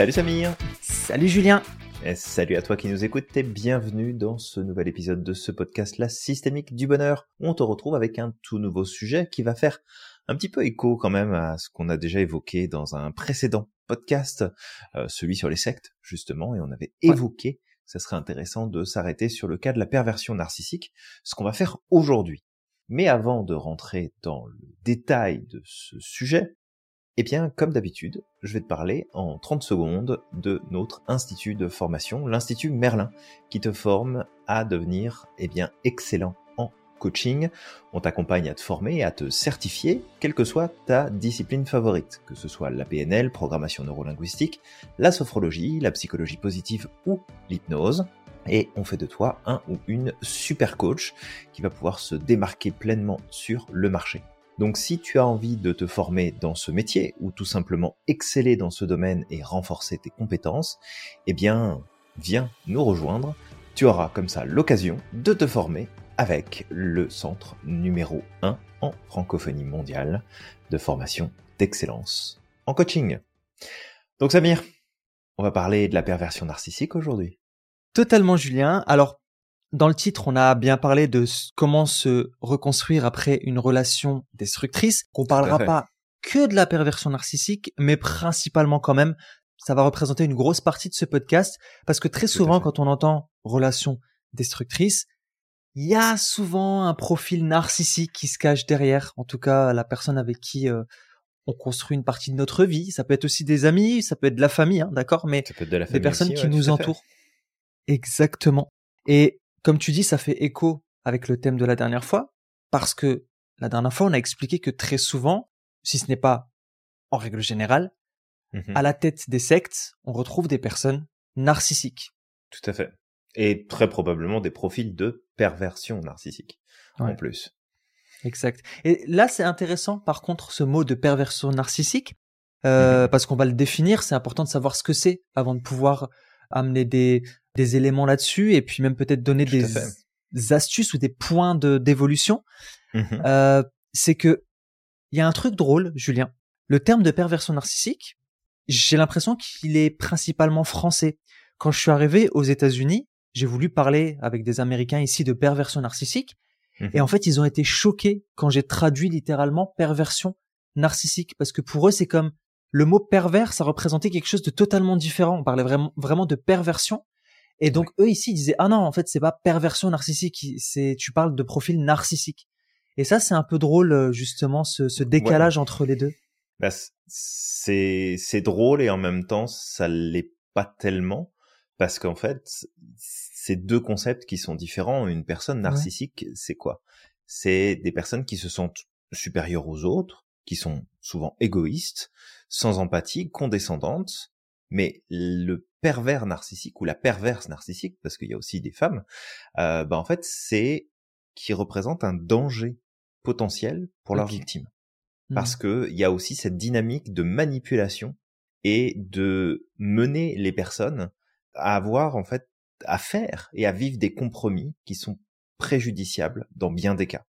Salut Samir Salut Julien et Salut à toi qui nous écoutes et bienvenue dans ce nouvel épisode de ce podcast La Systémique du Bonheur. Où on te retrouve avec un tout nouveau sujet qui va faire un petit peu écho quand même à ce qu'on a déjà évoqué dans un précédent podcast, euh, celui sur les sectes justement, et on avait évoqué que ça serait intéressant de s'arrêter sur le cas de la perversion narcissique, ce qu'on va faire aujourd'hui. Mais avant de rentrer dans le détail de ce sujet, eh bien, comme d'habitude, je vais te parler en 30 secondes de notre institut de formation, l'Institut Merlin, qui te forme à devenir, eh bien, excellent en coaching. On t'accompagne à te former et à te certifier, quelle que soit ta discipline favorite, que ce soit la PNL, programmation neurolinguistique, la sophrologie, la psychologie positive ou l'hypnose. Et on fait de toi un ou une super coach qui va pouvoir se démarquer pleinement sur le marché. Donc si tu as envie de te former dans ce métier ou tout simplement exceller dans ce domaine et renforcer tes compétences, eh bien, viens nous rejoindre. Tu auras comme ça l'occasion de te former avec le centre numéro 1 en francophonie mondiale de formation d'excellence en coaching. Donc Samir, on va parler de la perversion narcissique aujourd'hui. Totalement Julien. Alors dans le titre, on a bien parlé de comment se reconstruire après une relation destructrice. Qu'on parlera pas que de la perversion narcissique, mais principalement quand même, ça va représenter une grosse partie de ce podcast parce que très souvent, quand on entend relation destructrice, il y a souvent un profil narcissique qui se cache derrière. En tout cas, la personne avec qui euh, on construit une partie de notre vie. Ça peut être aussi des amis, ça peut être de la famille, hein, d'accord, mais des personnes qui nous entourent. Exactement. Et comme tu dis, ça fait écho avec le thème de la dernière fois, parce que la dernière fois, on a expliqué que très souvent, si ce n'est pas en règle générale, mmh à la tête des sectes, on retrouve des personnes narcissiques. Tout à fait. Et très probablement des profils de perversion narcissique, en plus. Exact. Et là, c'est intéressant, par contre, ce mot de perversion narcissique, euh, mmh parce qu'on va le définir. C'est important de savoir ce que c'est avant de pouvoir amener des, des éléments là-dessus et puis même peut-être donner des astuces ou des points de d'évolution. Mmh euh, c'est que il y a un truc drôle, Julien. Le terme de perversion narcissique, j'ai l'impression qu'il est principalement français. Quand je suis arrivé aux États-Unis, j'ai voulu parler avec des Américains ici de perversion narcissique. Mmh et en fait, ils ont été choqués quand j'ai traduit littéralement perversion narcissique parce que pour eux, c'est comme le mot pervers, ça représentait quelque chose de totalement différent. On parlait vraiment, vraiment de perversion. Et donc eux ici disaient ah non en fait c'est pas perversion narcissique c'est tu parles de profil narcissique et ça c'est un peu drôle euh, justement ce, ce décalage entre les deux. Bah, c'est c'est drôle et en même temps ça l'est pas tellement parce qu'en fait c'est deux concepts qui sont différents. Une personne narcissique c'est quoi? C'est des personnes qui se sentent supérieures aux autres, qui sont souvent égoïstes, sans empathie, condescendantes mais le pervers narcissique ou la perverse narcissique, parce qu'il y a aussi des femmes, euh, bah en fait c'est qui représente un danger potentiel pour leur victime, parce mmh. que il y a aussi cette dynamique de manipulation et de mener les personnes à avoir en fait à faire et à vivre des compromis qui sont préjudiciables dans bien des cas.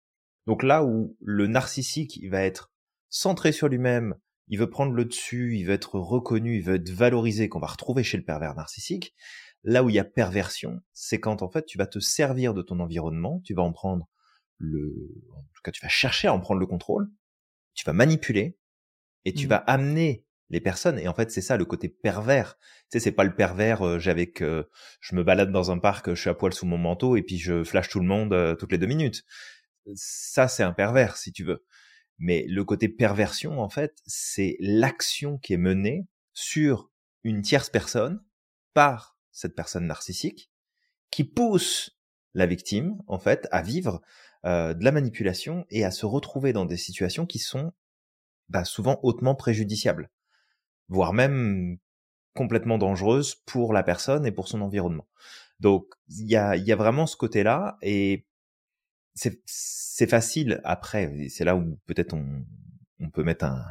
Donc là où le narcissique il va être centré sur lui-même, il veut prendre le dessus, il veut être reconnu, il veut être valorisé, qu'on va retrouver chez le pervers narcissique. Là où il y a perversion, c'est quand en fait tu vas te servir de ton environnement, tu vas en prendre le, en tout cas tu vas chercher à en prendre le contrôle, tu vas manipuler et tu mmh. vas amener les personnes et en fait c'est ça le côté pervers tu sais c'est pas le pervers euh, j'avais euh, je me balade dans un parc je suis à poil sous mon manteau et puis je flash tout le monde euh, toutes les deux minutes ça c'est un pervers si tu veux mais le côté perversion, en fait, c'est l'action qui est menée sur une tierce personne par cette personne narcissique qui pousse la victime, en fait, à vivre euh, de la manipulation et à se retrouver dans des situations qui sont bah, souvent hautement préjudiciables, voire même complètement dangereuses pour la personne et pour son environnement. Donc il y a, y a vraiment ce côté-là et c'est facile après, c'est là où peut-être on, on peut mettre un,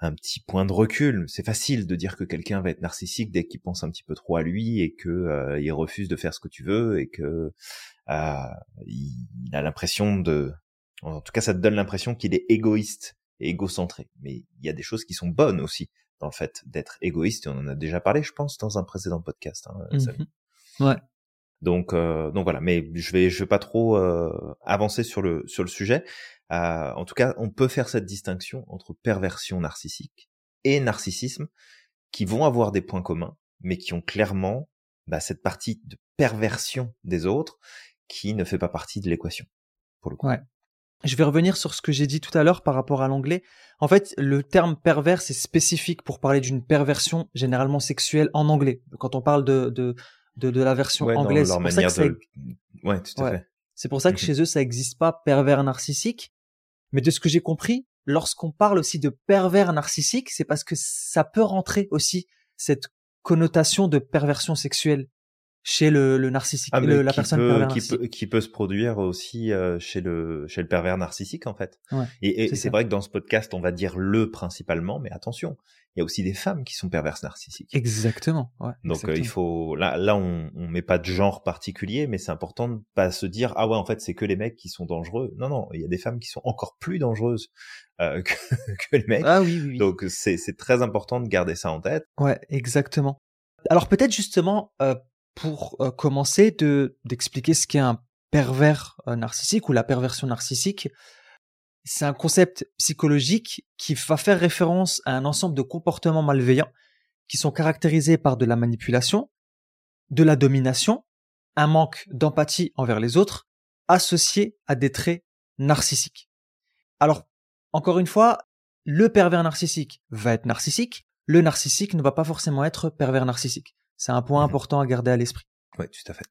un petit point de recul. C'est facile de dire que quelqu'un va être narcissique dès qu'il pense un petit peu trop à lui et que euh, il refuse de faire ce que tu veux et que euh, il a l'impression de, en tout cas, ça te donne l'impression qu'il est égoïste et égocentré. Mais il y a des choses qui sont bonnes aussi dans le fait d'être égoïste. Et on en a déjà parlé, je pense, dans un précédent podcast. Hein, mhm. Ouais. Donc, euh, donc voilà. Mais je vais, je vais pas trop euh, avancer sur le sur le sujet. Euh, en tout cas, on peut faire cette distinction entre perversion narcissique et narcissisme, qui vont avoir des points communs, mais qui ont clairement bah, cette partie de perversion des autres qui ne fait pas partie de l'équation. Pour le coup. Ouais. Je vais revenir sur ce que j'ai dit tout à l'heure par rapport à l'anglais. En fait, le terme pervers c'est spécifique pour parler d'une perversion généralement sexuelle en anglais. Quand on parle de de de, de la version anglaise, c'est pour ça que de... ouais, tout à fait. C'est pour ça que mhm. chez eux ça n'existe pas pervers narcissique. Mais de ce que j'ai compris, lorsqu'on parle aussi de pervers narcissique, c'est parce que ça peut rentrer aussi cette connotation de perversion sexuelle chez le, le narcissique, ah, la personne peut, qui peut, qui peut se produire aussi euh, chez le chez le pervers narcissique en fait. Ouais, et, c'est vrai que dans ce podcast, on va dire le principalement, mais attention, il y a aussi des femmes qui sont perverses narcissiques. Exactement. Ouais, Donc euh, il faut là là on on met pas de genre particulier, mais c'est important de pas se dire ah ouais en fait c'est que les mecs qui sont dangereux. Non non, il y a des femmes qui sont encore plus dangereuses euh, que, que les mecs. Ah oui oui. oui. Donc c'est c'est très important de garder ça en tête. Ouais exactement. Alors peut-être justement euh, pour euh, commencer de d'expliquer ce qu'est un pervers euh, narcissique ou la perversion narcissique. C'est un concept psychologique qui va faire référence à un ensemble de comportements malveillants qui sont caractérisés par de la manipulation, de la domination, un manque d'empathie envers les autres, associé à des traits narcissiques. Alors, encore une fois, le pervers narcissique va être narcissique, le narcissique ne va pas forcément être pervers narcissique. C'est un point mmh important à garder à l'esprit. Oui, tout à fait.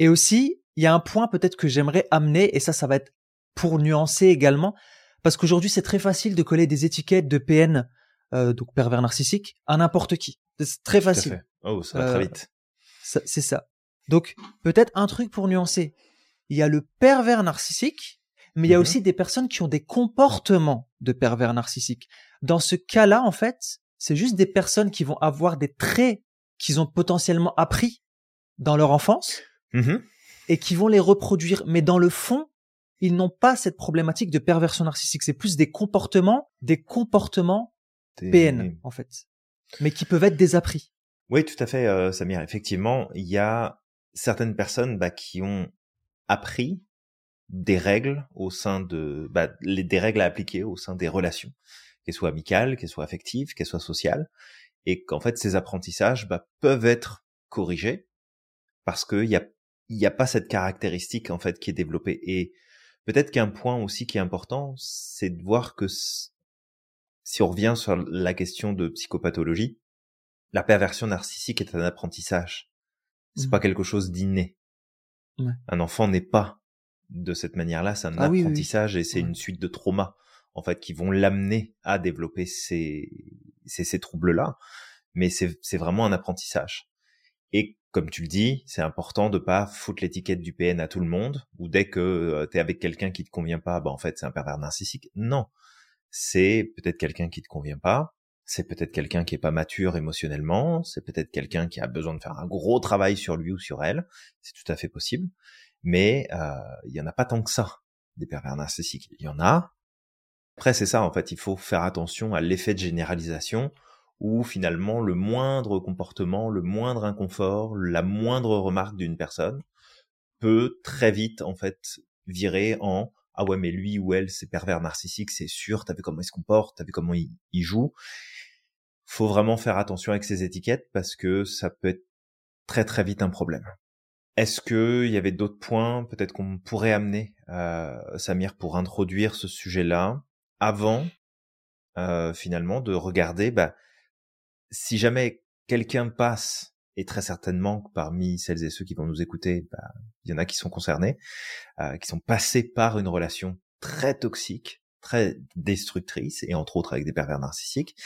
Et aussi, il y a un point peut-être que j'aimerais amener, et ça, ça va être pour nuancer également, parce qu'aujourd'hui, c'est très facile de coller des étiquettes de PN, euh, donc pervers narcissique, à n'importe qui. C'est très facile. Oh, ça va très euh, vite. C'est ça. Donc, peut-être un truc pour nuancer. Il y a le pervers narcissique, mais il y a mmh aussi des personnes qui ont des comportements de pervers narcissique. Dans ce cas-là, en fait, c'est juste des personnes qui vont avoir des traits qu'ils ont potentiellement appris dans leur enfance mm-hmm. et qui vont les reproduire. Mais dans le fond, ils n'ont pas cette problématique de perversion narcissique. C'est plus des comportements, des comportements PN en fait, mais qui peuvent être désappris. Oui, tout à fait, euh, Samir. Effectivement, il y a certaines personnes bah, qui ont appris des règles au sein de bah, les, des règles à appliquer au sein des relations, qu'elles soient amicales, qu'elles soient affectives, qu'elles soient sociales, et qu'en fait ces apprentissages bah, peuvent être corrigés parce qu'il y a y a pas cette caractéristique en fait qui est développée et peut-être qu'un point aussi qui est important c'est de voir que si on revient sur la question de psychopathologie la perversion narcissique est un apprentissage. C'est mmh. pas quelque chose d'inné. Un enfant n'est pas de cette manière-là c'est un ah apprentissage et c'est une suite de traumas en fait qui vont l'amener à développer ces ces troubles-là, mais c'est vraiment un apprentissage. Et comme tu le dis, c'est important de pas foutre l'étiquette du PN à tout le monde, ou dès que euh, tu es avec quelqu'un qui te convient pas, bah en fait c'est un pervers narcissique. Non, c'est peut-être quelqu'un qui te convient pas, c'est peut-être quelqu'un qui est pas mature émotionnellement, c'est peut-être quelqu'un qui a besoin de faire un gros travail sur lui ou sur elle, c'est tout à fait possible, mais euh, il y en a pas tant que ça des pervers narcissiques. Il y en a, après, c'est ça, en fait, il faut faire attention à l'effet de généralisation où finalement le moindre comportement, le moindre inconfort, la moindre remarque d'une personne peut très vite, en fait, virer en ah ouais, mais lui ou elle, c'est pervers narcissique, c'est sûr, t'as vu comment il se comporte, t'as vu comment il, il joue. Faut vraiment faire attention avec ces étiquettes parce que ça peut être très très vite un problème. Est-ce que il y avait d'autres points peut-être qu'on pourrait amener, euh, Samir, pour introduire ce sujet-là avant euh, finalement de regarder bah, si jamais quelqu'un passe et très certainement parmi celles et ceux qui vont nous écouter, bah, il y en a qui sont concernés, euh, qui sont passés par une relation très toxique, très destructrice, et entre autres avec des pervers narcissiques.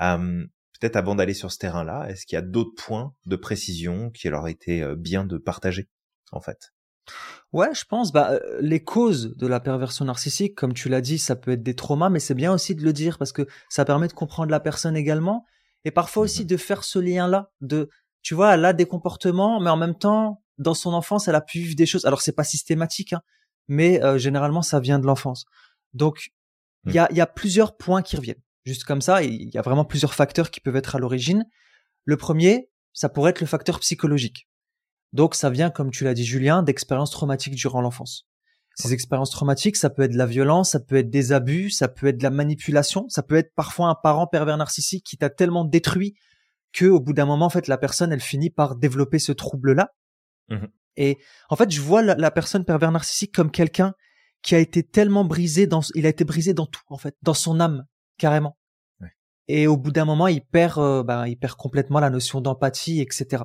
Euh, Peut-être avant d'aller sur ce terrain-là, est-ce qu'il y a d'autres points de précision qui leur été euh, bien de partager, en fait? Ouais, je pense. Bah, euh, les causes de la perversion narcissique, comme tu l'as dit, ça peut être des traumas, mais c'est bien aussi de le dire parce que ça permet de comprendre la personne également, et parfois aussi mhm. de faire ce lien-là. De, tu vois, elle a des comportements, mais en même temps, dans son enfance, elle a pu vivre des choses. Alors c'est pas systématique, hein, mais euh, généralement ça vient de l'enfance. Donc il y, a, y a plusieurs points qui reviennent. juste comme ça. Il y a vraiment plusieurs facteurs qui peuvent être à l'origine. Le premier, ça pourrait être le facteur psychologique. Donc ça vient, comme tu l'as dit Julien, d'expériences traumatiques durant l'enfance. Ces expériences traumatiques, ça peut être de la violence, ça peut être des abus, ça peut être de la manipulation, ça peut être parfois un parent pervers narcissique qui t'a tellement détruit que au bout d'un moment, en fait, la personne, elle finit par développer ce trouble-là. Mmh Et en fait, je vois la, personne pervers narcissique comme quelqu'un qui a été tellement brisé dans, il a été brisé dans tout, en fait, dans son âme, carrément. Et au bout d'un moment, il perd, euh, ben, il perd complètement la notion d'empathie, etc.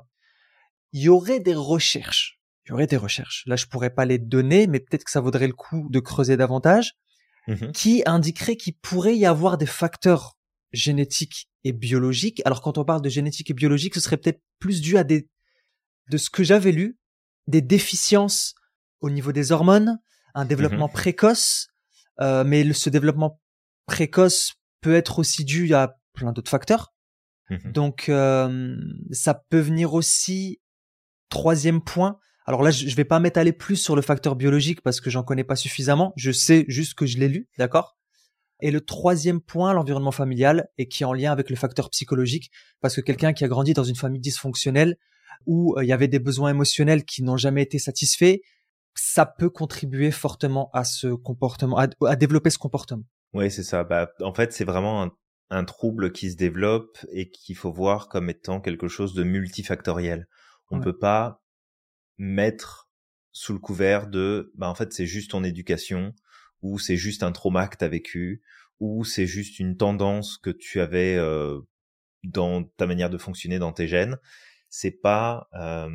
Il y aurait des recherches il y aurait des recherches. Là, je pourrais pas les donner, mais peut-être que ça vaudrait le coup de creuser davantage, mmh qui indiquerait qu'il pourrait y avoir des facteurs génétiques et biologiques? Alors, quand on parle de génétique et biologique, ce serait peut-être plus dû à des, de ce que j'avais lu, des déficiences au niveau des hormones, un développement mmh précoce, euh, mais ce développement précoce peut être aussi dû à plein d'autres facteurs. Mmh Donc, euh, ça peut venir aussi, troisième point, alors là, je vais pas m'étaler plus sur le facteur biologique parce que j'en connais pas suffisamment. Je sais juste que je l'ai lu, d'accord? Et le troisième point, l'environnement familial, et qui est en lien avec le facteur psychologique, parce que quelqu'un qui a grandi dans une famille dysfonctionnelle où euh, il y avait des besoins émotionnels qui n'ont jamais été satisfaits, ça peut contribuer fortement à ce comportement, à, développer ce comportement. Oui, c'est ça. Bah, en fait, c'est vraiment un trouble qui se développe et qu'il faut voir comme étant quelque chose de multifactoriel. On ne peut pas mettre sous le couvert de bah en fait c'est juste ton éducation ou c'est juste un trauma que tu as vécu ou c'est juste une tendance que tu avais euh, dans ta manière de fonctionner dans tes gènes. C'est pas euh,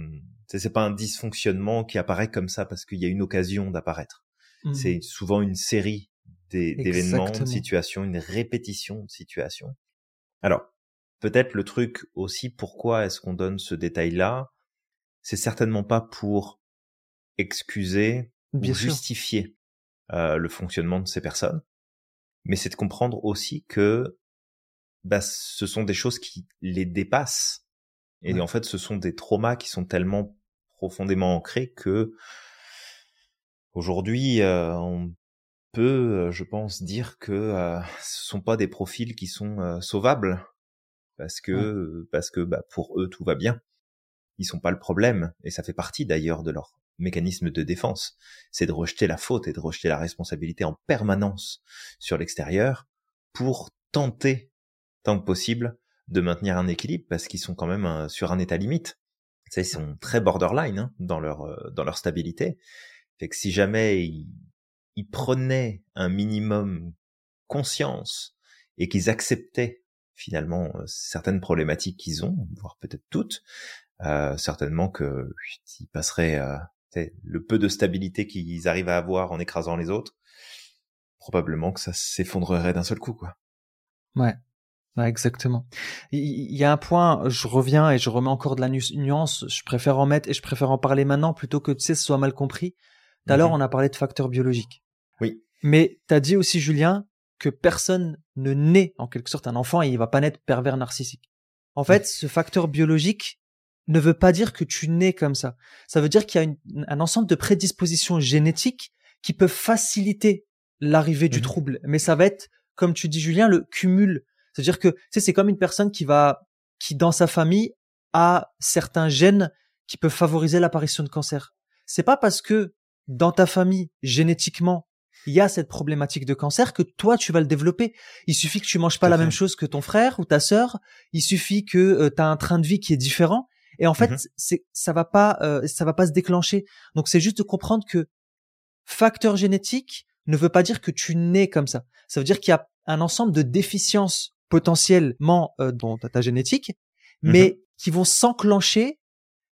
c'est pas un dysfonctionnement qui apparaît comme ça parce qu'il y a une occasion d'apparaître. Mmh. c'est souvent une série d'événements de situations une répétition de situations. Alors peut-être le truc aussi pourquoi est-ce qu'on donne ce détail là c'est certainement pas pour excuser ou justifier euh, le fonctionnement de ces personnes, mais c'est de comprendre aussi que bah, ce sont des choses qui les dépassent. Et en fait, ce sont des traumas qui sont tellement profondément ancrés que aujourd'hui, euh, on peut, euh, je pense, dire que euh, ce sont pas des profils qui sont sauvables parce que parce que bah, pour eux tout va bien ils sont pas le problème, et ça fait partie d'ailleurs de leur mécanisme de défense, c'est de rejeter la faute et de rejeter la responsabilité en permanence sur l'extérieur pour tenter, tant que possible, de maintenir un équilibre parce qu'ils sont quand même euh, sur un état limite. ils sont très borderline hein, dans leur euh, dans leur stabilité. Fait que si jamais ils, prenaient un minimum conscience et qu'ils acceptaient finalement euh, certaines problématiques qu'ils ont, voire peut-être toutes, euh, certainement que ils passeraient euh, le peu de stabilité qu'ils arrivent à avoir en écrasant les autres, probablement que ça s'effondrerait d'un seul coup, quoi. Ouais. exactement. Il y a un point, je reviens et je remets encore de la nuance, je préfère en mettre et je préfère en parler maintenant plutôt que tu sais, ce soit mal compris. Tout à l'heure, mhm. on a parlé de facteurs biologiques. Oui. Mais tu as dit aussi, Julien, que personne ne naît, en quelque sorte, un enfant et il va pas naître pervers narcissique. En fait, ce facteur biologique, ne veut pas dire que tu nais comme ça. Ça veut dire qu'il y a un ensemble de prédispositions génétiques qui peuvent faciliter l'arrivée du mmh trouble. Mais ça va être, comme tu dis Julien, le cumul. C'est-à-dire que c'est comme une personne qui va, qui dans sa famille a certains gènes qui peuvent favoriser l'apparition de cancer. C'est pas parce que dans ta famille génétiquement il y a cette problématique de cancer que toi tu vas le développer. Il suffit que tu manges pas la même chose que ton frère ou ta sœur. Il suffit que euh, tu as un train de vie qui est différent et en fait, mmh c'est ça va pas euh, ça va pas se déclencher. Donc c'est juste de comprendre que facteur génétique ne veut pas dire que tu nais comme ça. Ça veut dire qu'il y a un ensemble de déficiences potentiellement euh, dans ta, génétique, mmh mais qui vont s'enclencher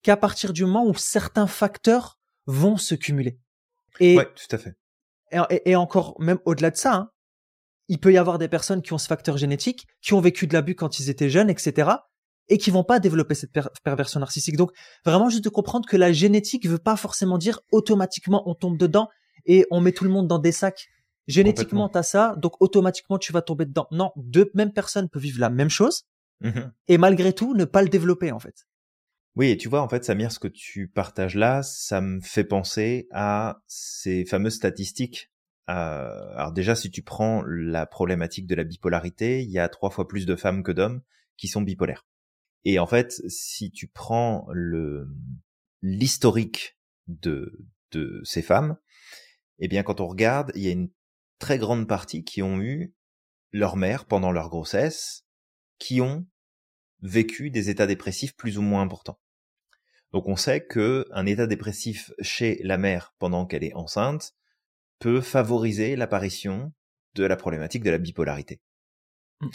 qu'à partir du moment où certains facteurs vont se cumuler. Et, ouais, tout à fait. Et, encore, même au-delà de ça, hein, il peut y avoir des personnes qui ont ce facteur génétique, qui ont vécu de l'abus quand ils étaient jeunes, etc et qui vont pas développer cette perversion narcissique. Donc vraiment juste de comprendre que la génétique veut pas forcément dire automatiquement on tombe dedans et on met tout le monde dans des sacs. Génétiquement t'as ça, donc automatiquement tu vas tomber dedans. Non, deux mêmes personnes peuvent vivre la même chose mmh et malgré tout ne pas le développer en fait. Oui, et tu vois, en fait, Samir, ce que tu partages là, ça me fait penser à ces fameuses statistiques euh, alors déjà, si tu prends la problématique de la bipolarité, il y a trois fois plus de femmes que d'hommes qui sont bipolaires. Et en fait, si tu prends le l'historique de de ces femmes, eh bien, quand on regarde, il y a une très grande partie qui ont eu leur mère pendant leur grossesse, qui ont vécu des états dépressifs plus ou moins importants. Donc on sait que un état dépressif chez la mère pendant qu'elle est enceinte peut favoriser l'apparition de la problématique de la bipolarité. Mm.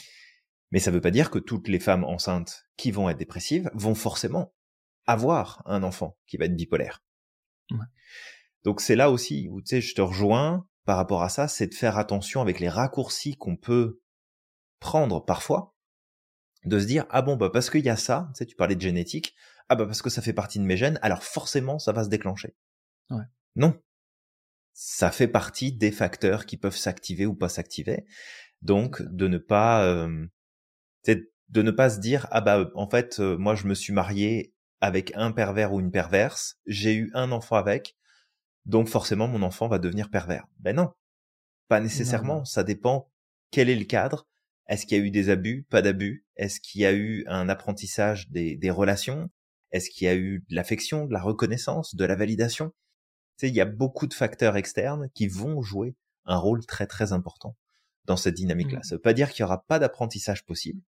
Mais ça ne veut pas dire que toutes les femmes enceintes qui vont être dépressives vont forcément avoir un enfant qui va être bipolaire. Donc c'est là aussi où tu sais, je te rejoins par rapport à ça, c'est de faire attention avec les raccourcis qu'on peut prendre parfois, de se dire ah bon bah parce qu'il y a ça, tu sais, tu parlais de génétique, ah bah parce que ça fait partie de mes gènes, alors forcément ça va se déclencher. Ouais. Non, ça fait partie des facteurs qui peuvent s'activer ou pas s'activer. Donc de ne pas euh, de ne pas se dire ah bah en fait euh, moi je me suis marié avec un pervers ou une perverse, j'ai eu un enfant avec, donc forcément mon enfant va devenir pervers. Ben non, pas nécessairement. Ça dépend quel est le cadre. Est-ce qu'il y a eu des abus, pas d'abus? Est-ce qu'il y a eu un apprentissage des, des relations? Est-ce qu'il y a eu de l'affection, de la reconnaissance, de la validation? Il y a beaucoup de facteurs externes qui vont jouer un rôle très très important dans cette dynamique-là. Mmh. Ça veut pas dire qu'il y aura pas d'apprentissage possible.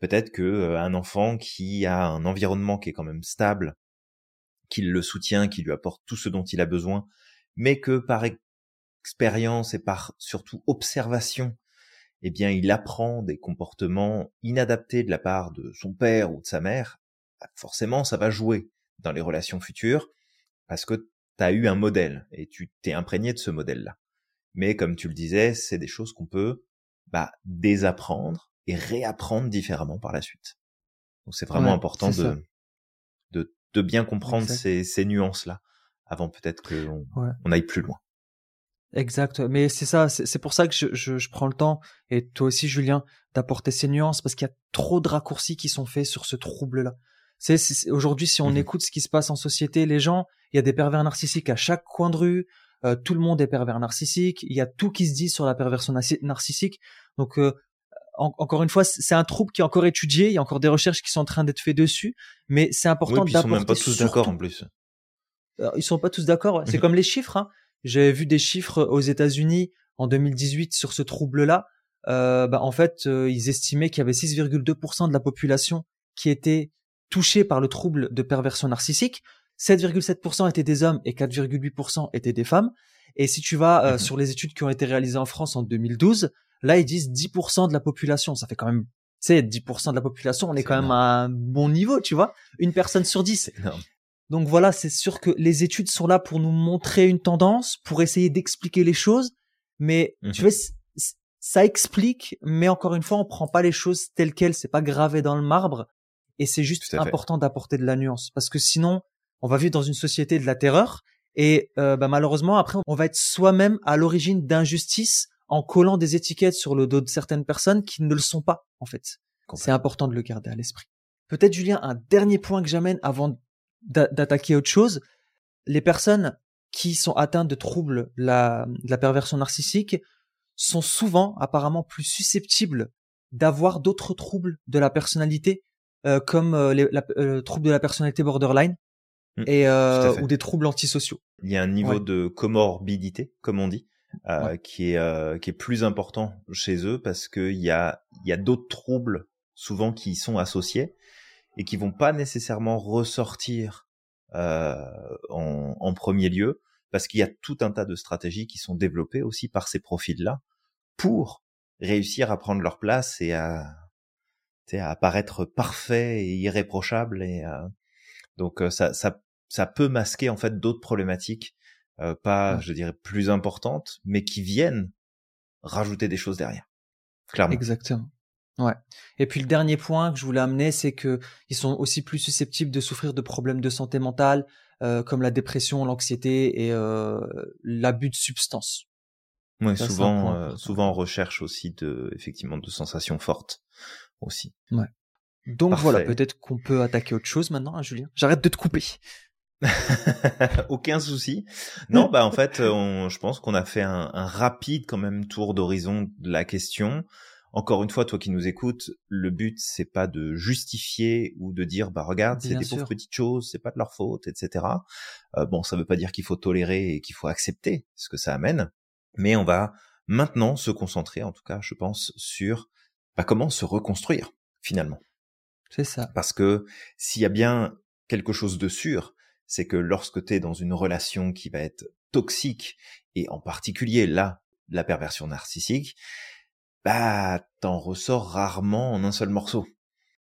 Peut-être que euh, un enfant qui a un environnement qui est quand même stable, qui le soutient, qui lui apporte tout ce dont il a besoin, mais que par expérience et par surtout observation, eh bien, il apprend des comportements inadaptés de la part de son père ou de sa mère, bah, forcément, ça va jouer dans les relations futures, parce que tu as eu un modèle et tu t'es imprégné de ce modèle-là. Mais comme tu le disais, c'est des choses qu'on peut bah, désapprendre et réapprendre différemment par la suite. Donc c'est vraiment important de, de, de bien comprendre ces, ces nuances-là avant peut-être qu'on on aille plus loin. Exact, mais c'est ça, c'est pour ça que je, je, je, prends le temps, et toi aussi Julien, d'apporter ces nuances, parce qu'il y a trop de raccourcis qui sont faits sur ce trouble-là. C'est aujourd'hui si on mmh écoute ce qui se passe en société, les gens, il y a des pervers narcissiques à chaque coin de rue, euh, tout le monde est pervers narcissique, il y a tout qui se dit sur la perversion narcissique. Donc euh, encore une fois, c'est un trouble qui est encore étudié, il y a encore des recherches qui sont en train d'être faites dessus, mais c'est important oui, Ils sont même pas tous d'accord en plus. ils sont pas tous d'accord. C'est comme les chiffres. Hein. J'avais vu des chiffres aux États-Unis en 2018 sur ce trouble-là. Euh, bah, en fait, euh, ils estimaient qu'il y avait 6,2% de la population qui était touchés par le trouble de perversion narcissique. 7,7% étaient des hommes et 4,8% étaient des femmes. Et si tu vas euh, mhm. sur les études qui ont été réalisées en France en 2012, là ils disent 10% de la population. Ça fait quand même, tu sais, 10% de la population, on est, quand même à un bon niveau, tu vois. Une personne sur 10. Donc voilà, c'est sûr que les études sont là pour nous montrer une tendance, pour essayer d'expliquer les choses. Mais tu mhm. vois, ça explique, mais encore une fois, on prend pas les choses telles quelles. C'est pas gravé dans le marbre. Et c'est juste important d'apporter de la nuance parce que sinon, on va vivre dans une société de la terreur et euh, bah, malheureusement après, on va être soi-même à l'origine d'injustices en collant des étiquettes sur le dos de certaines personnes qui ne le sont pas en fait. C'est important de le garder à l'esprit. Peut-être Julien, un dernier point que j'amène avant d'attaquer autre chose. Les personnes qui sont atteintes de troubles la, de la perversion narcissique sont souvent apparemment plus susceptibles d'avoir d'autres troubles de la personnalité euh, comme euh, les, la, euh, troubles de la personnalité borderline mmh, et ou des troubles antisociaux. Il y a un niveau de comorbidité, comme on dit, qui est qui est plus important chez eux parce qu'il y a il y a d'autres troubles souvent qui y sont associés et qui vont pas nécessairement ressortir euh, en, en, premier lieu parce qu'il y a tout un tas de stratégies qui sont développées aussi par ces profils-là pour réussir à prendre leur place et à à paraître parfait et irréprochable et euh, donc euh, ça, ça ça peut masquer en fait d'autres problématiques euh, pas je dirais plus importantes mais qui viennent rajouter des choses derrière clairement exactement ouais et puis le dernier point que je voulais amener c'est que ils sont aussi plus susceptibles de souffrir de problèmes de santé mentale comme la dépression l'anxiété et l'abus de substances oui, souvent, souvent on recherche aussi de, effectivement, de sensations fortes aussi. Ouais. Donc voilà, peut-être qu'on peut attaquer autre chose maintenant, hein, Julien? J'arrête de te couper. Aucun souci. Non, bah en fait, je pense qu'on a fait un, un, rapide quand même tour d'horizon de la question. Encore une fois, toi qui nous écoutes, le but c'est pas de justifier ou de dire bah regarde c'est des pauvres petites choses, c'est pas de leur faute, etc. Euh, bon, ça veut pas dire qu'il faut tolérer et qu'il faut accepter ce que ça amène, mais on va maintenant se concentrer, en tout cas, je pense, sur bah, comment se reconstruire finalement. C'est ça. Parce que s'il y a bien quelque chose de sûr, c'est que lorsque tu es dans une relation qui va être toxique, et en particulier là, la perversion narcissique, bah t'en ressors rarement en un seul morceau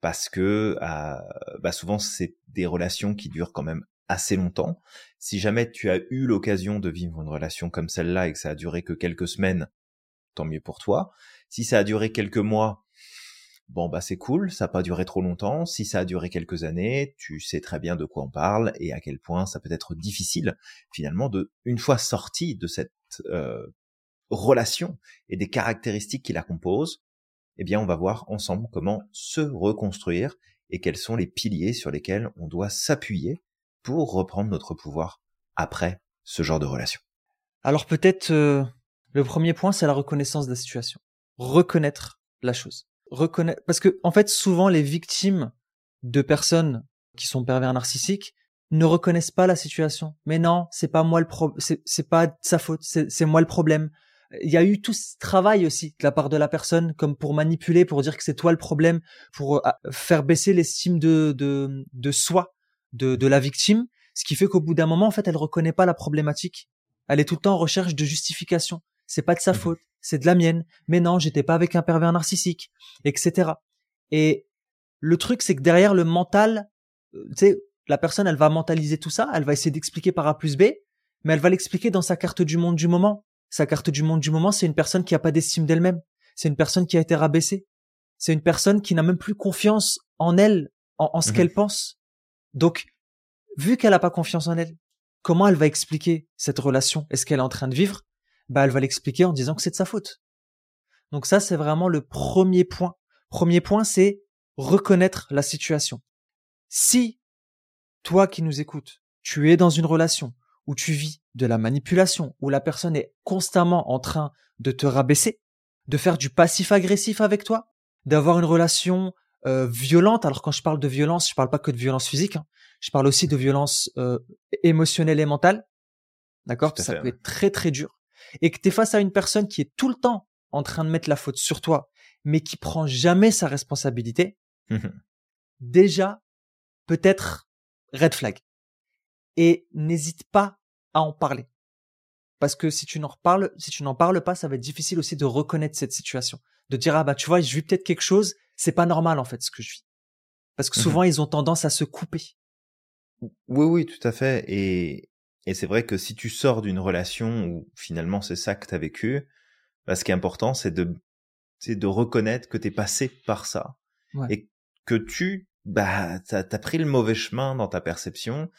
parce que euh, bah souvent c'est des relations qui durent quand même assez longtemps. Si jamais tu as eu l'occasion de vivre une relation comme celle-là et que ça a duré que quelques semaines, tant mieux pour toi. Si ça a duré quelques mois, bon bah c'est cool, ça n'a pas duré trop longtemps. Si ça a duré quelques années, tu sais très bien de quoi on parle et à quel point ça peut être difficile finalement de, une fois sorti de cette euh, relation et des caractéristiques qui la composent, eh bien, on va voir ensemble comment se reconstruire et quels sont les piliers sur lesquels on doit s'appuyer pour reprendre notre pouvoir après ce genre de relation. Alors peut-être euh, le premier point, c'est la reconnaissance de la situation. Reconnaître la chose. Reconnaître parce que en fait, souvent les victimes de personnes qui sont pervers narcissiques ne reconnaissent pas la situation. Mais non, c'est pas moi le pro, c'est pas de sa faute, c'est moi le problème il y a eu tout ce travail aussi de la part de la personne, comme pour manipuler, pour dire que c'est toi le problème, pour euh, faire baisser l'estime de, de, de soi de, de la victime, ce qui fait qu'au bout d'un moment, en fait, elle reconnaît pas la problématique. Elle est tout le temps en recherche de justification. C'est pas de sa mmh faute, c'est de la mienne. Mais non, j'étais pas avec un pervers narcissique, etc. Et le truc, c'est que derrière le mental, euh, tu sais, la personne, elle va mentaliser tout ça, elle va essayer d'expliquer par A plus B, mais elle va l'expliquer dans sa carte du monde du moment. Sa carte du monde du moment, c'est une personne qui a pas d'estime d'elle-même. C'est une personne qui a été rabaissée. C'est une personne qui n'a même plus confiance en elle, en, ce mhm. qu'elle pense. Donc, vu qu'elle n'a pas confiance en elle, comment elle va expliquer cette relation? Est-ce qu'elle est en train de vivre? Bah, elle va l'expliquer en disant que c'est de sa faute. Donc ça, c'est vraiment le premier point. Premier point, c'est reconnaître la situation. Si toi qui nous écoutes, tu es dans une relation où tu vis de la manipulation, où la personne est constamment en train de te rabaisser, de faire du passif agressif avec toi, d'avoir une relation euh, violente. Alors quand je parle de violence, je parle pas que de violence physique, hein. je parle aussi de violence euh, émotionnelle et mentale. D'accord? Ça peut être très très dur. Et que tu es face à une personne qui est tout le temps en train de mettre la faute sur toi, mais qui prend jamais sa responsabilité. Mmh déjà, peut-être red flag et n'hésite pas à en parler. Parce que si tu n'en reparles, si tu n'en parles pas, ça va être difficile aussi de reconnaître cette situation. De dire, ah bah, tu vois, je vis peut-être quelque chose, c'est pas normal, en fait, ce que je vis. Parce que mmh souvent, ils ont tendance à se couper. Oui, oui, tout à fait. Et, et c'est vrai que si tu sors d'une relation où finalement c'est ça que tu as vécu, bah, ce qui est important, c'est de, c'est de reconnaître que tu es passé par ça. Et que tu, bah, t'as as pris le mauvais chemin dans ta perception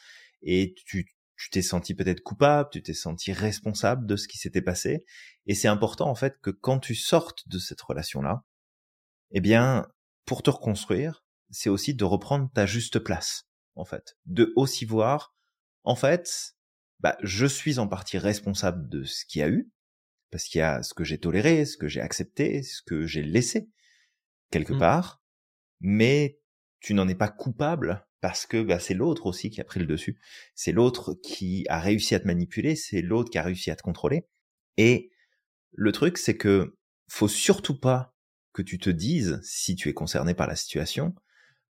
et tu tu t'es senti peut-être coupable, tu t'es senti responsable de ce qui s'était passé, et c'est important en fait que quand tu sortes de cette relation-là, eh bien, pour te reconstruire, c'est aussi de reprendre ta juste place, en fait, de aussi voir, en fait, bah, je suis en partie responsable de ce qu'il y a eu, parce qu'il y a ce que j'ai toléré, ce que j'ai accepté, ce que j'ai laissé quelque mmh. part, mais tu n'en es pas coupable parce que bah, c'est l'autre aussi qui a pris le dessus. C'est l'autre qui a réussi à te manipuler, c'est l'autre qui a réussi à te contrôler. Et le truc, c'est que faut surtout pas que tu te dises, si tu es concerné par la situation,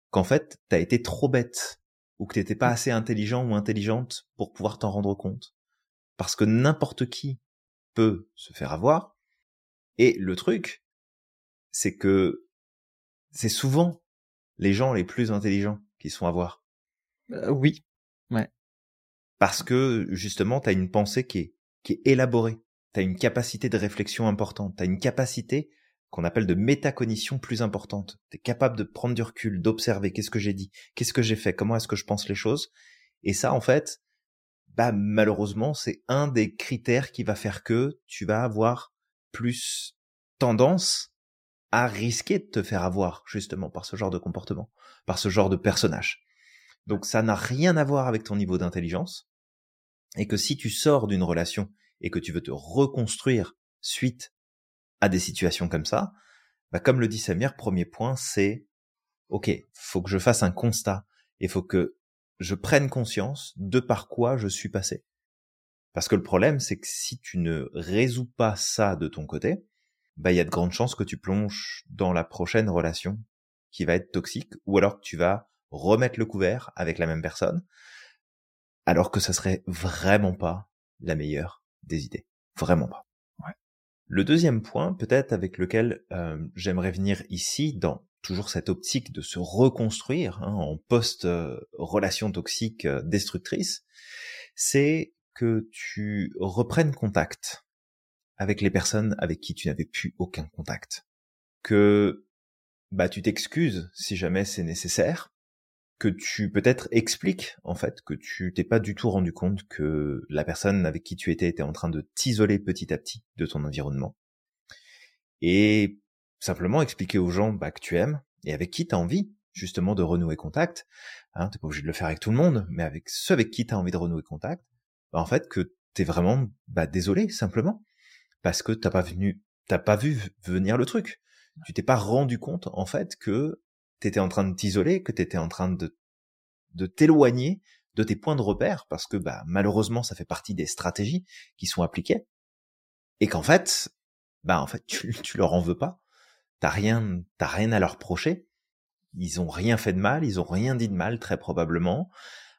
qu'en fait, t'as été trop bête ou que t'étais pas assez intelligent ou intelligente pour pouvoir t'en rendre compte. Parce que n'importe qui peut se faire avoir. Et le truc, c'est que c'est souvent les gens les plus intelligents qui sont à voir. Euh, oui, ouais. Parce que justement, tu as une pensée qui est, qui est élaborée, tu as une capacité de réflexion importante, tu as une capacité qu'on appelle de métacognition plus importante. Tu es capable de prendre du recul, d'observer qu'est-ce que j'ai dit, qu'est-ce que j'ai fait, comment est-ce que je pense les choses. Et ça, en fait, bah malheureusement, c'est un des critères qui va faire que tu vas avoir plus tendance à risquer de te faire avoir justement par ce genre de comportement, par ce genre de personnage. Donc ça n'a rien à voir avec ton niveau d'intelligence. Et que si tu sors d'une relation et que tu veux te reconstruire suite à des situations comme ça, bah comme le dit Samir, premier point, c'est OK, faut que je fasse un constat et faut que je prenne conscience de par quoi je suis passé. Parce que le problème, c'est que si tu ne résous pas ça de ton côté, bah il y a de grandes chances que tu plonges dans la prochaine relation qui va être toxique, ou alors que tu vas remettre le couvert avec la même personne, alors que ça serait vraiment pas la meilleure des idées. Vraiment pas. Le deuxième point, peut-être avec lequel euh, j'aimerais venir ici, dans toujours cette optique de se reconstruire hein, en post-relation toxique euh, destructrice, c'est que tu reprennes contact avec les personnes avec qui tu n'avais plus aucun contact. Que bah tu t'excuses si jamais c'est nécessaire, que tu peut-être expliques en fait que tu t'es pas du tout rendu compte que la personne avec qui tu étais était en train de t'isoler petit à petit de ton environnement. Et simplement expliquer aux gens bah, que tu aimes et avec qui tu as envie justement de renouer contact. Hein, t'es pas obligé de le faire avec tout le monde, mais avec ceux avec qui tu as envie de renouer contact, bah, en fait que t'es vraiment bah, désolé simplement parce que t'as pas venu, t'as pas vu venir le truc. Tu t'es pas rendu compte en fait que t'étais en train de t'isoler, que t'étais en train de de t'éloigner de tes points de repère parce que bah malheureusement ça fait partie des stratégies qui sont appliquées. Et qu'en fait bah en fait tu, tu leur en veux pas. T'as rien t'as rien à leur reprocher. Ils ont rien fait de mal ils ont rien dit de mal très probablement.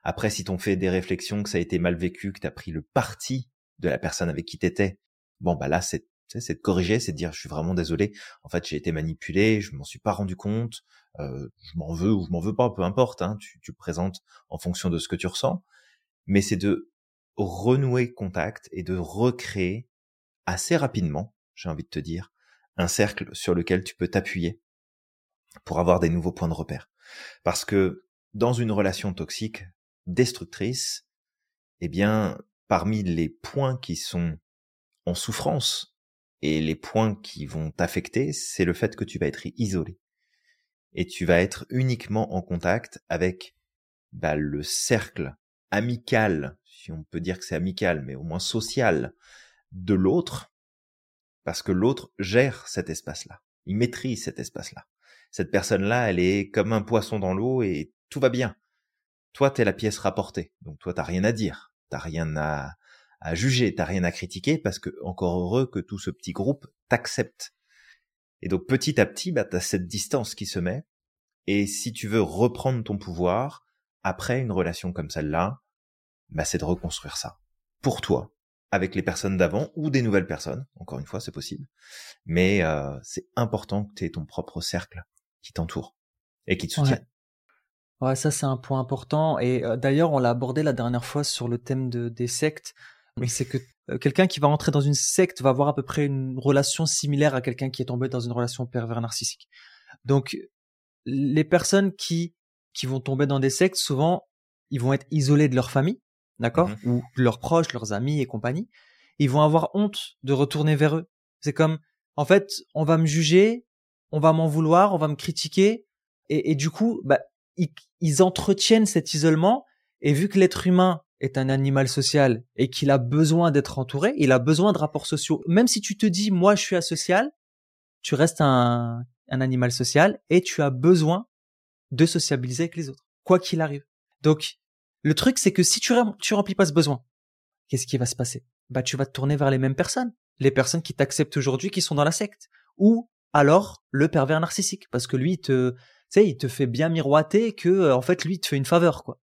Après si t'ont fait des réflexions que ça a été mal vécu que t'as pris le parti de la personne avec qui t'étais bon bah là c'est c'est de corriger, c'est de dire je suis vraiment désolé. En fait, j'ai été manipulé, je m'en suis pas rendu compte. Euh, je m'en veux ou je m'en veux pas, peu importe. Hein, tu, tu présentes en fonction de ce que tu ressens. Mais c'est de renouer contact et de recréer assez rapidement, j'ai envie de te dire, un cercle sur lequel tu peux t'appuyer pour avoir des nouveaux points de repère. Parce que dans une relation toxique, destructrice, eh bien, parmi les points qui sont en souffrance et les points qui vont t'affecter, c'est le fait que tu vas être isolé. Et tu vas être uniquement en contact avec bah, le cercle amical, si on peut dire que c'est amical, mais au moins social, de l'autre, parce que l'autre gère cet espace-là. Il maîtrise cet espace-là. Cette personne-là, elle est comme un poisson dans l'eau et tout va bien. Toi, t'es la pièce rapportée. Donc toi, t'as rien à dire. T'as rien à, à juger, t'as rien à critiquer parce que encore heureux que tout ce petit groupe t'accepte. Et donc petit à petit, bah, t'as cette distance qui se met. Et si tu veux reprendre ton pouvoir après une relation comme celle-là, bah, c'est de reconstruire ça pour toi, avec les personnes d'avant ou des nouvelles personnes. Encore une fois, c'est possible. Mais euh, c'est important que tu aies ton propre cercle qui t'entoure et qui te soutient. Ouais. ça c'est un point important. Et euh, d'ailleurs, on l'a abordé la dernière fois sur le thème de, des sectes mais c'est que euh, quelqu'un qui va rentrer dans une secte va avoir à peu près une relation similaire à quelqu'un qui est tombé dans une relation pervers narcissique. Donc, les personnes qui qui vont tomber dans des sectes, souvent, ils vont être isolés de leur famille, d'accord, mmh ou de leurs proches, leurs amis et compagnie. Ils vont avoir honte de retourner vers eux. C'est comme, en fait, on va me juger, on va m'en vouloir, on va me critiquer, et, et du coup, bah, ils, ils entretiennent cet isolement. Et vu que l'être humain est un animal social et qu'il a besoin d'être entouré, il a besoin de rapports sociaux. Même si tu te dis, moi, je suis asocial, tu restes un, un animal social et tu as besoin de sociabiliser avec les autres, quoi qu'il arrive. Donc, le truc, c'est que si tu, remplis pas ce besoin, qu'est-ce qui va se passer? Bah, tu vas te tourner vers les mêmes personnes. Les personnes qui t'acceptent aujourd'hui, qui sont dans la secte. Ou alors, le pervers narcissique. Parce que lui, il te, tu sais, il te fait bien miroiter que, en fait, lui, il te fait une faveur, quoi.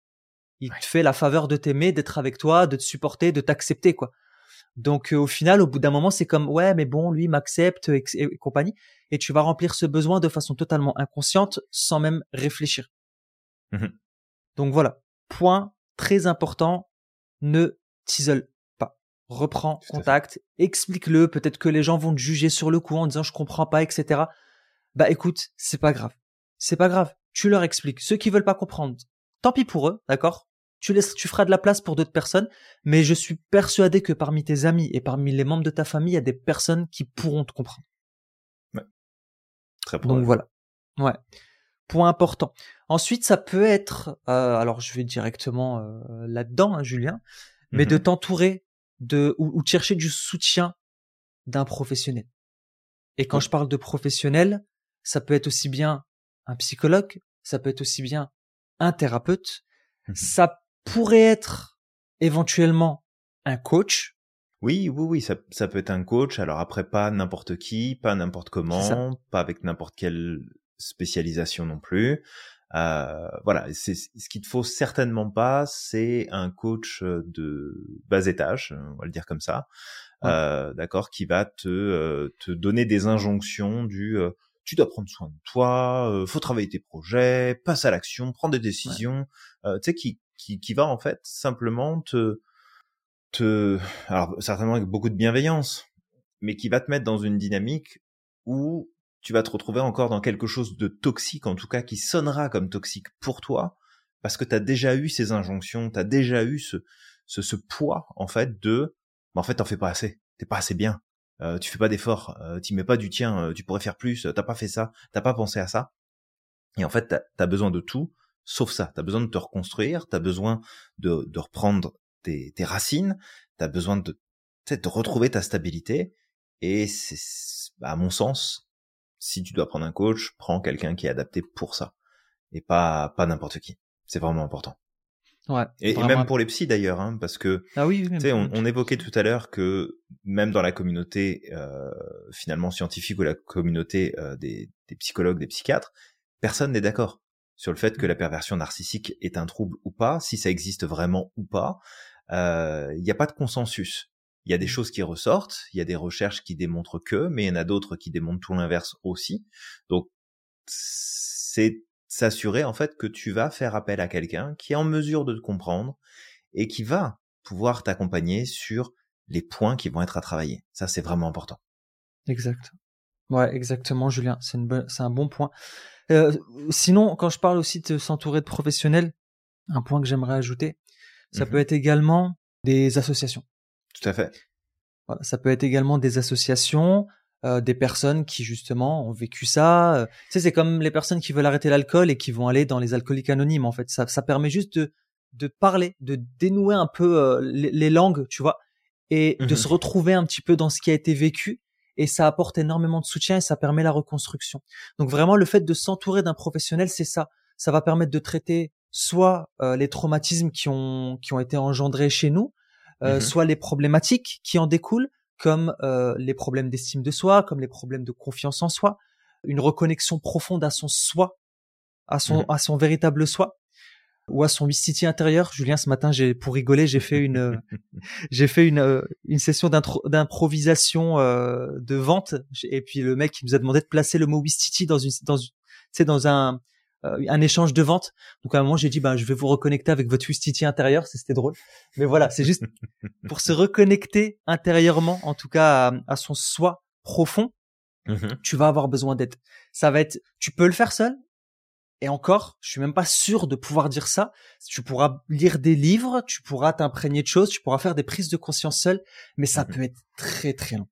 Il te fait la faveur de t'aimer, d'être avec toi, de te supporter, de t'accepter, quoi. Donc euh, au final, au bout d'un moment, c'est comme ouais, mais bon, lui m'accepte et, compagnie, et tu vas remplir ce besoin de façon totalement inconsciente, sans même réfléchir. Mmh Donc voilà, point très important, ne t'isole pas. Reprends contact, explique-le. Peut-être que les gens vont te juger sur le coup en disant je comprends pas, etc. Bah écoute, c'est pas grave, c'est pas grave. Tu leur expliques. Ceux qui veulent pas comprendre, tant pis pour eux, d'accord? Tu, laisses, tu feras de la place pour d'autres personnes, mais je suis persuadé que parmi tes amis et parmi les membres de ta famille, il y a des personnes qui pourront te comprendre. Ouais. Très Donc voilà. Ouais. point important. Ensuite, ça peut être, euh, alors je vais directement euh, là-dedans, hein, Julien, mais de Mhm. t'entourer de ou, ou de chercher du soutien d'un professionnel. Et quand je parle de professionnel, ça peut être aussi bien un psychologue, ça peut être aussi bien un thérapeute, Mhm. ça pourrait être éventuellement un coach. Oui, oui, oui, ça, ça peut être un coach. Alors après, pas n'importe qui, pas n'importe comment, pas avec n'importe quelle spécialisation non plus. Euh, voilà, c'est ce qu'il te faut certainement pas, c'est un coach de bas étage, on va le dire comme ça, Ouais. euh, d'accord, qui va te euh, te donner des injonctions du euh, tu dois prendre soin de toi, euh, faut travailler tes projets, passe à l'action, prends des décisions, euh, tu sais qui qui va en fait simplement te te alors certainement avec beaucoup de bienveillance, mais qui va te mettre dans une dynamique où tu vas te retrouver encore dans quelque chose de toxique, en tout cas qui sonnera comme toxique pour toi, parce que tu as déjà eu ces injonctions, tu as déjà eu ce, ce, ce poids, en fait, de, bah, en fait, t'en fais pas assez, t'es pas assez bien, euh, tu fais pas d'efforts, euh, tu mets pas du tien, euh, tu pourrais faire plus, t'as pas fait ça, t'as pas pensé à ça. Et en fait, t'as as besoin de tout, sauf ça. T'as besoin de te reconstruire, t'as besoin de, de reprendre tes, tes racines, t'as besoin de, de retrouver ta stabilité. Et c'est, à mon sens, si tu dois prendre un coach, prends quelqu'un qui est adapté pour ça et pas pas n'importe qui. C'est vraiment important. Ouais. Et, même pour les psys d'ailleurs, hein, parce que Ah oui, tu on, on évoquait tout à l'heure que même dans la communauté euh, finalement scientifique ou la communauté euh, des, des psychologues, des psychiatres, personne n'est d'accord sur le fait que la perversion narcissique est un trouble ou pas, si ça existe vraiment ou pas. Euh, Il n'y a pas de consensus. Il y a des choses qui ressortent, il y a des recherches qui démontrent que, mais il y en a d'autres qui démontrent tout l'inverse aussi. Donc c'est s'assurer en fait que tu vas faire appel à quelqu'un qui est en mesure de te comprendre et qui va pouvoir t'accompagner sur les points qui vont être à travailler. Ça, c'est vraiment important. Exact. Ouais, exactement, Julien. C'est une bonne- c'est un bon point. Euh, sinon, quand je parle aussi de s'entourer de professionnels, un point que j'aimerais ajouter, ça Mhm. peut être également des associations. Tout à fait. Voilà, ça peut être également des associations, euh, des personnes qui justement ont vécu ça. Euh, Tu sais, c'est comme les personnes qui veulent arrêter l'alcool et qui vont aller dans les alcooliques anonymes. En fait, ça, ça permet juste de de parler, de dénouer un peu euh, les, les langues, tu vois, et de Mhm. se retrouver un petit peu dans ce qui a été vécu. Et ça apporte énormément de soutien et ça permet la reconstruction. Donc vraiment, le fait de s'entourer d'un professionnel, c'est ça. Ça va permettre de traiter soit euh, les traumatismes qui ont qui ont été engendrés chez nous, euh, Mhm. soit les problématiques qui en découlent, comme euh, les problèmes d'estime de soi, comme les problèmes de confiance en soi, une reconnexion profonde à son soi, à son Mhm. à son véritable soi, ou à son city intérieur. Julien, ce matin, j'ai pour rigoler, j'ai fait une j'ai fait une euh, une session d'improvisation euh, de vente, et puis le mec il nous a demandé de placer le mot Wistiti dans une dans sais dans un euh, un échange de vente. Donc à un moment j'ai dit bah je vais vous reconnecter avec votre Wistiti intérieur, c'était drôle. Mais voilà, c'est juste pour se reconnecter intérieurement, en tout cas à, à son soi profond, Mhm. tu vas avoir besoin d'aide. Ça va être, tu peux le faire seul. Et encore, je suis même pas sûr de pouvoir dire ça. Tu pourras lire des livres, tu pourras t'imprégner de choses, tu pourras faire des prises de conscience seul, mais ça Mhm. peut être très très long.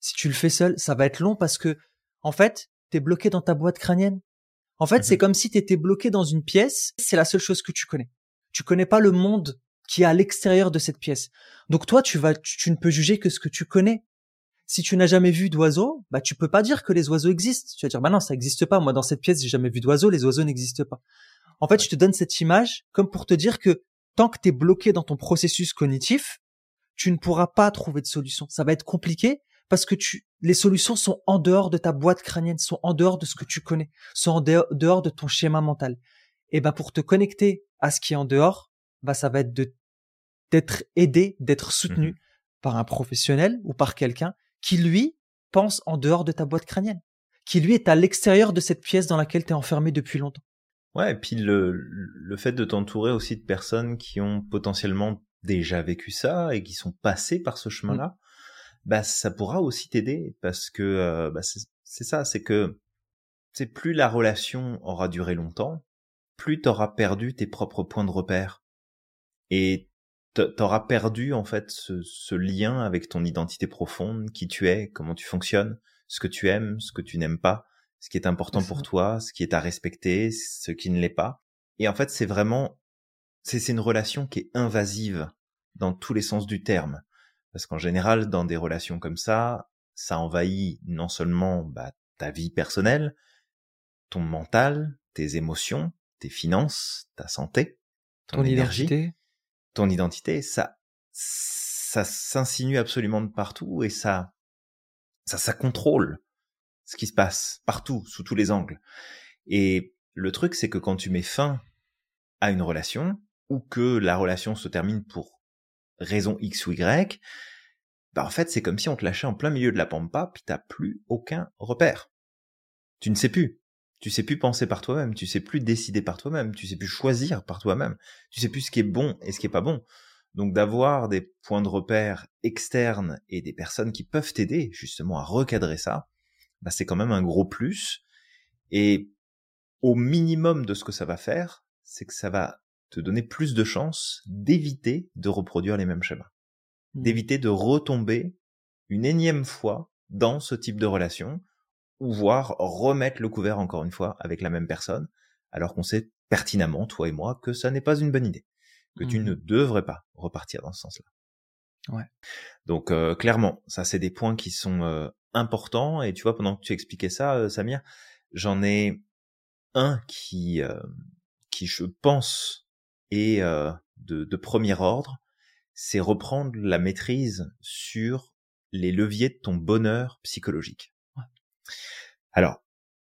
Si tu le fais seul, ça va être long parce que, en fait, t'es bloqué dans ta boîte crânienne. En fait, c'est Mhm. comme si t'étais bloqué dans une pièce. C'est la seule chose que tu connais. Tu connais pas le monde qui est à l'extérieur de cette pièce. Donc toi, tu vas, tu, tu ne peux juger que ce que tu connais. Si tu n'as jamais vu d'oiseaux, bah tu peux pas dire que les oiseaux existent. Tu vas dire bah non, ça existe pas. Moi dans cette pièce, j'ai jamais vu d'oiseaux, les oiseaux n'existent pas. En fait, je te donne cette image comme pour te dire que tant que tu es bloqué dans ton processus cognitif, tu ne pourras pas trouver de solution. Ça va être compliqué parce que tu les solutions sont en dehors de ta boîte crânienne, sont en dehors de ce que tu connais, sont en dehors, de ton schéma mental. Et ben pour te connecter à ce qui est en dehors, bah ça va être de d'être aidé, d'être soutenu Mhm. par un professionnel ou par quelqu'un qui lui pense en dehors de ta boîte crânienne, qui lui est à l'extérieur de cette pièce dans laquelle tu es enfermé depuis longtemps. Ouais, et puis le, le fait de t'entourer aussi de personnes qui ont potentiellement déjà vécu ça et qui sont passées par ce chemin-là, bah ça pourra aussi t'aider parce que euh, bah, c'est ça, c'est que c'est plus la relation aura duré longtemps, plus t'auras perdu tes propres points de repère et t'auras perdu en fait ce, ce lien avec ton identité profonde, qui tu es, comment tu fonctionnes, ce que tu aimes, ce que tu n'aimes pas, ce qui est important pour toi, ce qui est à respecter, ce qui ne l'est pas. Et en fait, c'est vraiment, c'est une relation qui est invasive dans tous les sens du terme. Parce qu'en général, dans des relations comme ça, ça envahit non seulement bah, ta vie personnelle, ton mental, tes émotions, tes finances, ta santé, ton, énergie, identité. Ton identité. Ça, ça s'insinue absolument de partout et ça, ça, ça contrôle ce qui se passe partout, sous tous les angles. Et le truc, c'est que quand tu mets fin à une relation, ou que la relation se termine pour raison X ou Y, bah en fait, c'est comme si on te lâchait en plein milieu de la pampa, puis t'as plus aucun repère. Tu ne sais plus. Tu sais plus penser par toi-même, tu sais plus décider par toi-même, tu sais plus choisir par toi-même, tu sais plus ce qui est bon et ce qui est pas bon. Donc d'avoir des points de repère externes et des personnes qui peuvent t'aider justement à recadrer ça, bah c'est quand même un gros plus. Et au minimum de ce que ça va faire, c'est que ça va te donner plus de chances d'éviter de reproduire les mêmes schémas, mmh. d'éviter de retomber une énième fois dans ce type de relation, ou voire remettre le couvert encore une fois avec la même personne, alors qu'on sait pertinemment, toi et moi, que ça n'est pas une bonne idée, que tu mmh. ne devrais pas repartir dans ce sens-là. Ouais. Donc euh, clairement, ça c'est des points qui sont euh, importants et tu vois pendant que tu expliquais ça, euh, Samir, j'en ai un qui qui je pense est de, de premier ordre, c'est reprendre la maîtrise sur les leviers de ton bonheur psychologique. Alors,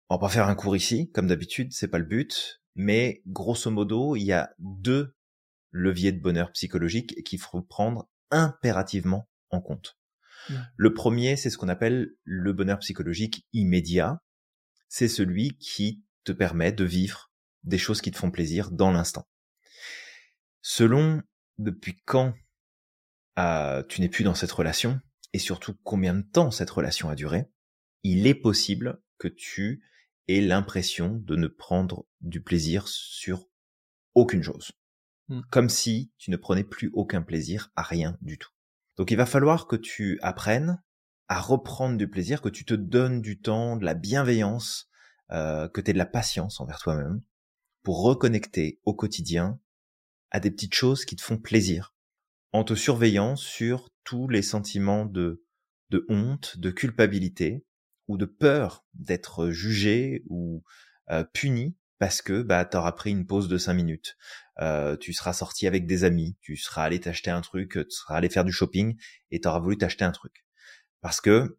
on va pas faire un cours ici, comme d'habitude, c'est pas le but, mais grosso modo, il y a deux leviers de bonheur psychologique qu'il faut prendre impérativement en compte. Le premier, c'est ce qu'on appelle le bonheur psychologique immédiat. C'est celui qui te permet de vivre des choses qui te font plaisir dans l'instant. Selon depuis quand euh, tu n'es plus dans cette relation et surtout combien de temps cette relation a duré, il est possible que tu aies l'impression de ne prendre du plaisir sur aucune chose. Hmm. Comme si tu ne prenais plus aucun plaisir à rien du tout. Donc il va falloir que tu apprennes à reprendre du plaisir, que tu te donnes du temps, de la bienveillance, euh, que tu aies de la patience envers toi-même pour reconnecter au quotidien à des petites choses qui te font plaisir, en te surveillant sur tous les sentiments de, de honte, de culpabilité, ou de peur d'être jugé ou puni parce que bah t'auras pris une pause de cinq minutes, tu seras sorti avec des amis, tu seras allé t'acheter un truc, tu seras allé faire du shopping et t'auras voulu t'acheter un truc parce que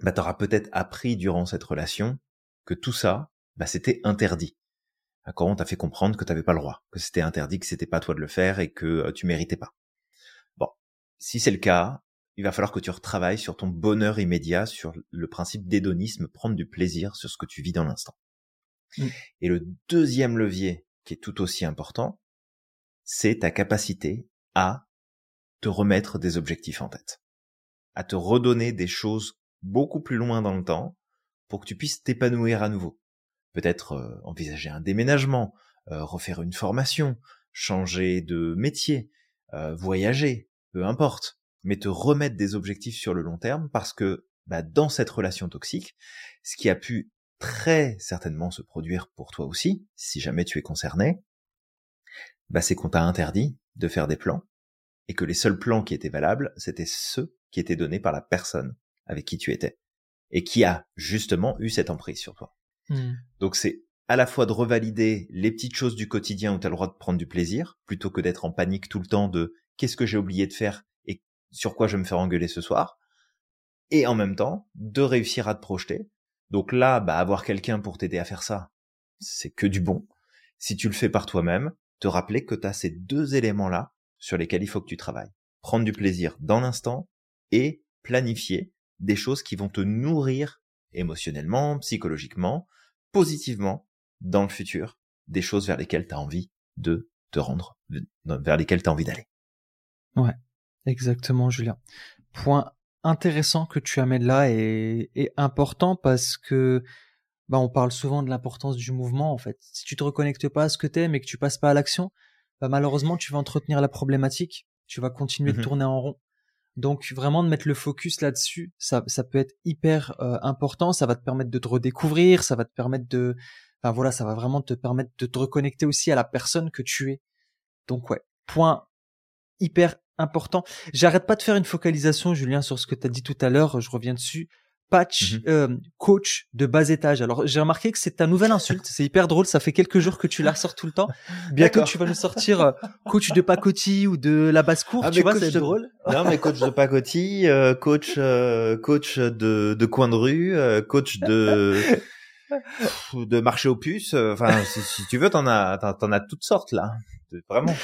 bah t'auras peut-être appris durant cette relation que tout ça bah c'était interdit. Quand on t'a fait comprendre que t'avais pas le droit, que c'était interdit, que c'était pas toi de le faire et que euh, tu méritais pas. Bon, si c'est le cas, il va falloir que tu retravailles sur ton bonheur immédiat, sur le principe d'hédonisme, prendre du plaisir sur ce que tu vis dans l'instant. Mm. Et le deuxième levier, qui est tout aussi important, c'est ta capacité à te remettre des objectifs en tête, à te redonner des choses beaucoup plus loin dans le temps pour que tu puisses t'épanouir à nouveau. Peut-être euh, envisager un déménagement, euh, refaire une formation, changer de métier, euh, voyager, peu importe mais te remettre des objectifs sur le long terme parce que bah, dans cette relation toxique, ce qui a pu très certainement se produire pour toi aussi, si jamais tu es concerné, bah, c'est qu'on t'a interdit de faire des plans et que les seuls plans qui étaient valables, c'était ceux qui étaient donnés par la personne avec qui tu étais et qui a justement eu cette emprise sur toi. Hmm. Donc c'est à la fois de revalider les petites choses du quotidien où tu as le droit de prendre du plaisir, plutôt que d'être en panique tout le temps de qu'est-ce que j'ai oublié de faire? Sur quoi je vais me faire engueuler ce soir, et en même temps de réussir à te projeter. Donc là, bah, avoir quelqu'un pour t'aider à faire ça, c'est que du bon. Si tu le fais par toi-même, te rappeler que tu as ces deux éléments-là sur lesquels il faut que tu travailles. Prendre du plaisir dans l'instant et planifier des choses qui vont te nourrir émotionnellement, psychologiquement, positivement dans le futur, des choses vers lesquelles tu as envie de te rendre, vers lesquelles tu as envie d'aller. Ouais. Exactement, Julien. Point intéressant que tu amènes là et, important parce que bah, on parle souvent de l'importance du mouvement en fait. Si tu te reconnectes pas à ce que t'aimes et que tu passes pas à l'action, bah, malheureusement tu vas entretenir la problématique, tu vas continuer de mmh tourner en rond. Donc vraiment de mettre le focus là-dessus, ça, ça peut être hyper euh, important. Ça va te permettre de te redécouvrir, ça va te permettre de, enfin voilà, ça va vraiment te permettre de te reconnecter aussi à la personne que tu es. Donc ouais, point hyper important. J'arrête pas de faire une focalisation, Julien, sur ce que tu as dit tout à l'heure. Je reviens dessus patch mmh euh, coach de bas étage. Alors j'ai remarqué que c'est ta nouvelle insulte, c'est hyper drôle, ça fait quelques jours que tu la ressors tout le temps. Bientôt tu vas nous sortir euh, coach de pacotille ou de la basse-cour, ah, tu vois, c'est drôle. Non mais coach de pacotille, euh, coach coach de, de coin de rue, coach de de marché aux puces, enfin si, si, tu veux t'en as t'en as toutes sortes là vraiment.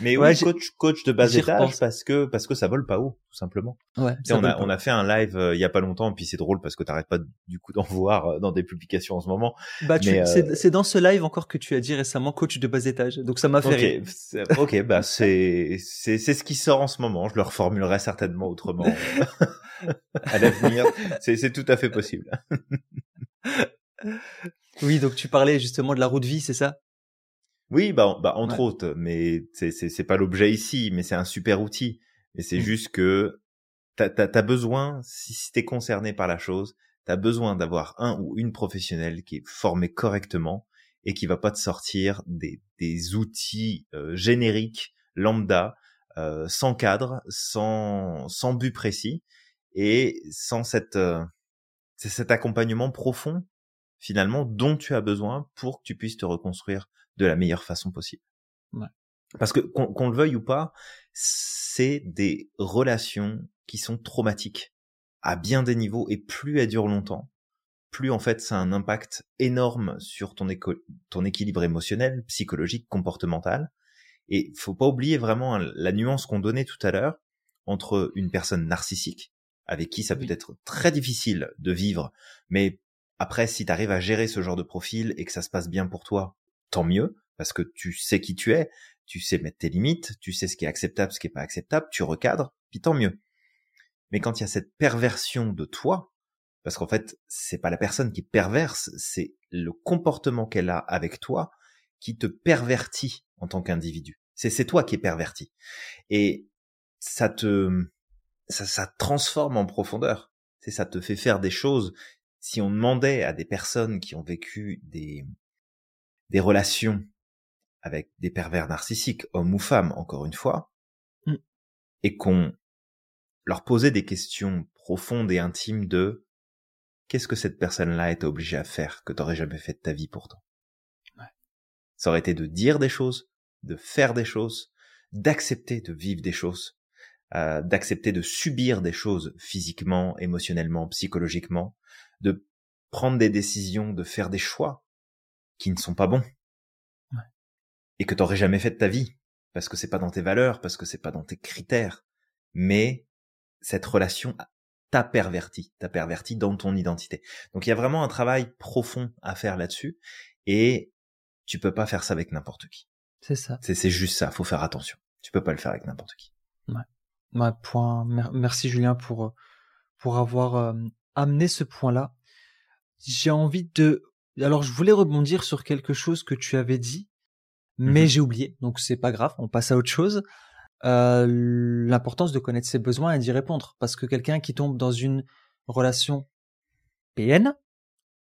Mais oui, coach, coach de bas étage parce que parce que ça vole pas haut, tout simplement. Ouais. On a on a fait un live euh, il y a pas longtemps, puis c'est drôle parce que t'arrêtes pas du coup d'en voir euh, dans des publications en ce moment. Bah, euh, c'est dans ce live encore que tu as dit récemment coach de bas étage, donc ça m'a fait rire. Ok, bah c'est c'est c'est ce qui sort en ce moment. Je le reformulerai certainement autrement à l'avenir. C'est c'est tout à fait possible. oui, donc tu parlais justement de la roue de vie, c'est ça? Oui, bah, bah entre autres, mais c'est c'est pas l'objet ici, mais c'est un super outil. Et c'est mmh. juste que t'as as, besoin, si, si t'es concerné par la chose, t'as besoin d'avoir un ou une professionnelle qui est formée correctement et qui va pas te sortir des, des outils euh, génériques lambda, euh, sans cadre, sans sans but précis et sans cette euh, cet accompagnement profond finalement dont tu as besoin pour que tu puisses te reconstruire de la meilleure façon possible. Ouais. Parce que qu'on le veuille ou pas, c'est des relations qui sont traumatiques à bien des niveaux et plus elles durent longtemps, plus en fait ça a un impact énorme sur ton, ton équilibre émotionnel, psychologique, comportemental. Et faut pas oublier vraiment la nuance qu'on donnait tout à l'heure entre une personne narcissique avec qui ça peut être très difficile de vivre, mais après si tu arrives à gérer ce genre de profil et que ça se passe bien pour toi, tant mieux, parce que tu sais qui tu es, tu sais mettre tes limites, tu sais ce qui est acceptable, ce qui est pas acceptable, tu recadres, puis tant mieux. Mais quand il y a cette perversion de toi, parce qu'en fait, c'est pas la personne qui perverse, c'est le comportement qu'elle a avec toi qui te pervertit en tant qu'individu. C'est, c'est toi qui es perverti. Et ça te, ça, ça transforme en profondeur. Ça te fait faire des choses. Si on demandait à des personnes qui ont vécu des, des relations avec des pervers narcissiques, hommes ou femmes, encore une fois, mm. et qu'on leur posait des questions profondes et intimes de qu'est-ce que cette personne-là était obligée à faire que t'aurais jamais fait de ta vie pourtant? Ça aurait été de dire des choses, de faire des choses, d'accepter de vivre des choses, euh, d'accepter de subir des choses physiquement, émotionnellement, psychologiquement, de prendre des décisions, de faire des choix qui ne sont pas bons. Et que t'aurais jamais fait de ta vie. Parce que c'est pas dans tes valeurs, parce que c'est pas dans tes critères. Mais cette relation t'a perverti, t'a perverti dans ton identité. Donc il y a vraiment un travail profond à faire là-dessus. Et tu peux pas faire ça avec n'importe qui. C'est ça. C'est juste ça. Faut faire attention. Tu peux pas le faire avec n'importe qui. Ouais. point. Merci Julien pour pour avoir euh, amené ce point-là. J'ai envie de alors je voulais rebondir sur quelque chose que tu avais dit, mais mmh j'ai oublié, donc c'est pas grave, on passe à autre chose. Euh, L'importance de connaître ses besoins et d'y répondre, parce que quelqu'un qui tombe dans une relation PN,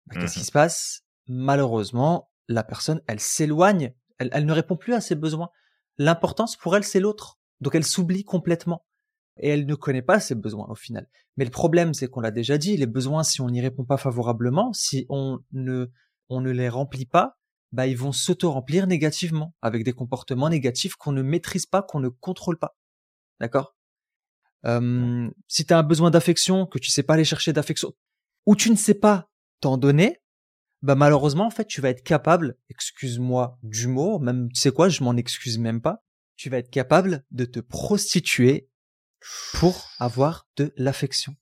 bah, qu'est-ce qui mmh se passe? Malheureusement, la personne, elle s'éloigne, elle, elle ne répond plus à ses besoins. L'importance pour elle, c'est l'autre, donc elle s'oublie complètement et elle ne connaît pas ses besoins au final. Mais le problème, c'est qu'on l'a déjà dit, les besoins, si on n'y répond pas favorablement, si on ne, on ne les remplit pas, bah, ils vont s'auto-remplir négativement, avec des comportements négatifs qu'on ne maîtrise pas, qu'on ne contrôle pas. D'accord? Euh, Si tu as un besoin d'affection, que tu sais pas aller chercher d'affection, ou tu ne sais pas t'en donner, bah malheureusement, en fait, tu vas être capable, excuse-moi du mot, même, tu sais quoi, je m'en excuse même pas, tu vas être capable de te prostituer pour avoir de l'affection.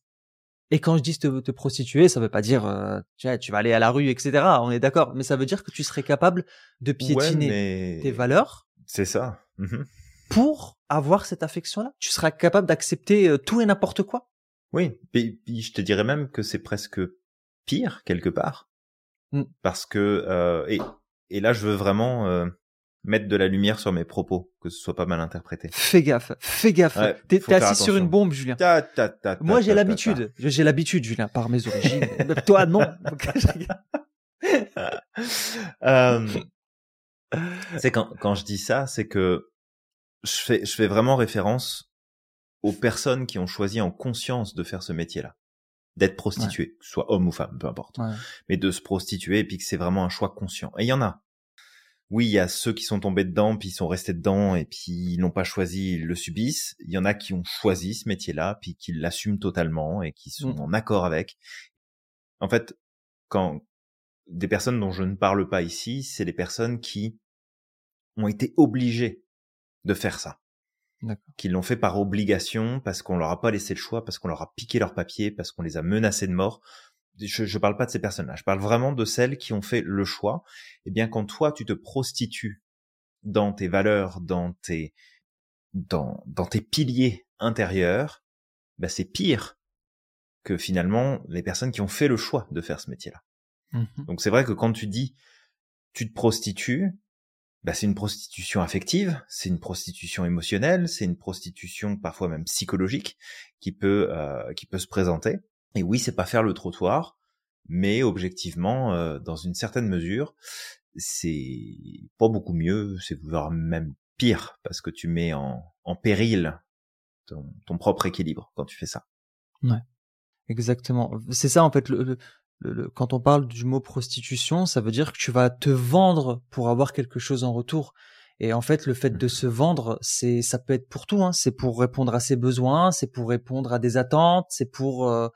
Et quand je dis te, te prostituer, ça veut pas dire euh, tu, tu vas aller à la rue, etc. On est d'accord, mais ça veut dire que tu serais capable de piétiner tes valeurs. C'est ça. Mmh pour avoir cette affection-là, tu seras capable d'accepter euh, tout et n'importe quoi. Oui, puis, je te dirais même que c'est presque pire quelque part, mmh. parce que euh, et, et là je veux vraiment mettre de la lumière sur mes propos, que ce soit pas mal interprété. Fais gaffe, fais gaffe. Ouais, T'es assis sur une bombe, Julien. Ta, ta, ta, Moi, j'ai l'habitude. J'ai l'habitude, Julien, par mes origines. Toi, non. Euh, c'est quand, quand je dis ça, c'est que je fais, je fais vraiment référence aux personnes qui ont choisi en conscience de faire ce métier-là. D'être prostituée, que ce soit homme ou femme, peu importe. Ouais. mais de se prostituer et puis que c'est vraiment un choix conscient. Et il y en a. Oui, il y a ceux qui sont tombés dedans, puis ils sont restés dedans, et puis ils l'ont pas choisi, ils le subissent. Il y en a qui ont choisi ce métier-là, puis qui l'assument totalement et qui sont Mm. en accord avec. En fait, quand des personnes dont je ne parle pas ici, c'est les personnes qui ont été obligées de faire ça. D'accord. Qui l'ont fait par obligation, parce qu'on leur a pas laissé le choix, parce qu'on leur a piqué leurs papiers, parce qu'on les a menacés de mort. Je, je parle pas de ces personnes-là. Je parle vraiment de celles qui ont fait le choix. Eh bien, quand toi, tu te prostitues dans tes valeurs, dans tes, dans, dans tes piliers intérieurs, bah, c'est pire que finalement les personnes qui ont fait le choix de faire ce métier-là. Mhm. Donc c'est vrai que quand tu dis tu te prostitues, bah c'est une prostitution affective, c'est une prostitution émotionnelle, c'est une prostitution parfois même psychologique qui peut euh, qui peut se présenter. Et oui, c'est pas faire le trottoir, mais objectivement, euh, dans une certaine mesure, c'est pas beaucoup mieux, c'est voire même pire parce que tu mets en, en péril ton, ton propre équilibre quand tu fais ça. Exactement. C'est ça, en fait, le, le- le- quand on parle du mot prostitution, ça veut dire que tu vas te vendre pour avoir quelque chose en retour. Et en fait, le fait de se vendre, c'est, ça peut être pour tout. Hein. C'est pour répondre à ses besoins, c'est pour répondre à des attentes, c'est pour euh,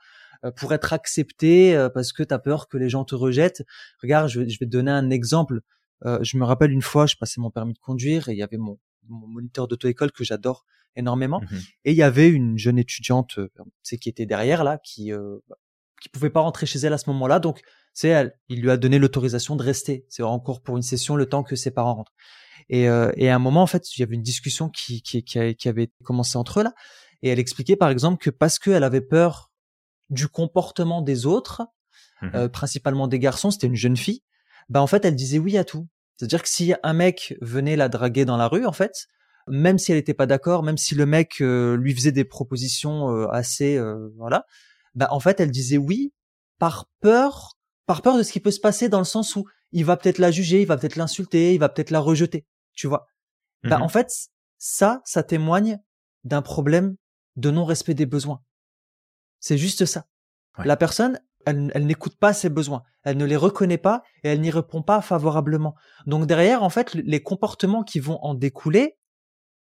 pour être accepté euh, parce que tu as peur que les gens te rejettent. Regarde, je vais, je vais te donner un exemple. Euh, je me rappelle une fois, je passais mon permis de conduire et il y avait mon, mon moniteur d'auto-école que j'adore énormément. Mhm. Et il y avait une jeune étudiante, euh, tu sais, qui était derrière là, qui euh, bah, qui pouvait pas rentrer chez elle à ce moment-là, donc c'est elle. Il lui a donné l'autorisation de rester. C'est encore pour une session le temps que ses parents rentrent. Et, euh, et à un moment, en fait, il y avait une discussion qui qui, qui avait commencé entre eux là, et elle expliquait par exemple que parce qu'elle avait peur du comportement des autres, Mhm. euh, principalement des garçons, c'était une jeune fille, bah en fait elle disait oui à tout. C'est-à-dire que si un mec venait la draguer dans la rue, en fait, même si elle n'était pas d'accord, même si le mec euh, lui faisait des propositions euh, assez, euh, voilà, bah en fait elle disait oui par peur, par peur de ce qui peut se passer dans le sens où il va peut-être la juger, il va peut-être l'insulter, il va peut-être la rejeter, tu vois. Bah Mhm. en fait ça, ça témoigne d'un problème de non-respect des besoins. C'est juste ça. Ouais. La personne, elle, elle n'écoute pas ses besoins, elle ne les reconnaît pas et elle n'y répond pas favorablement. Donc derrière, en fait, les comportements qui vont en découler,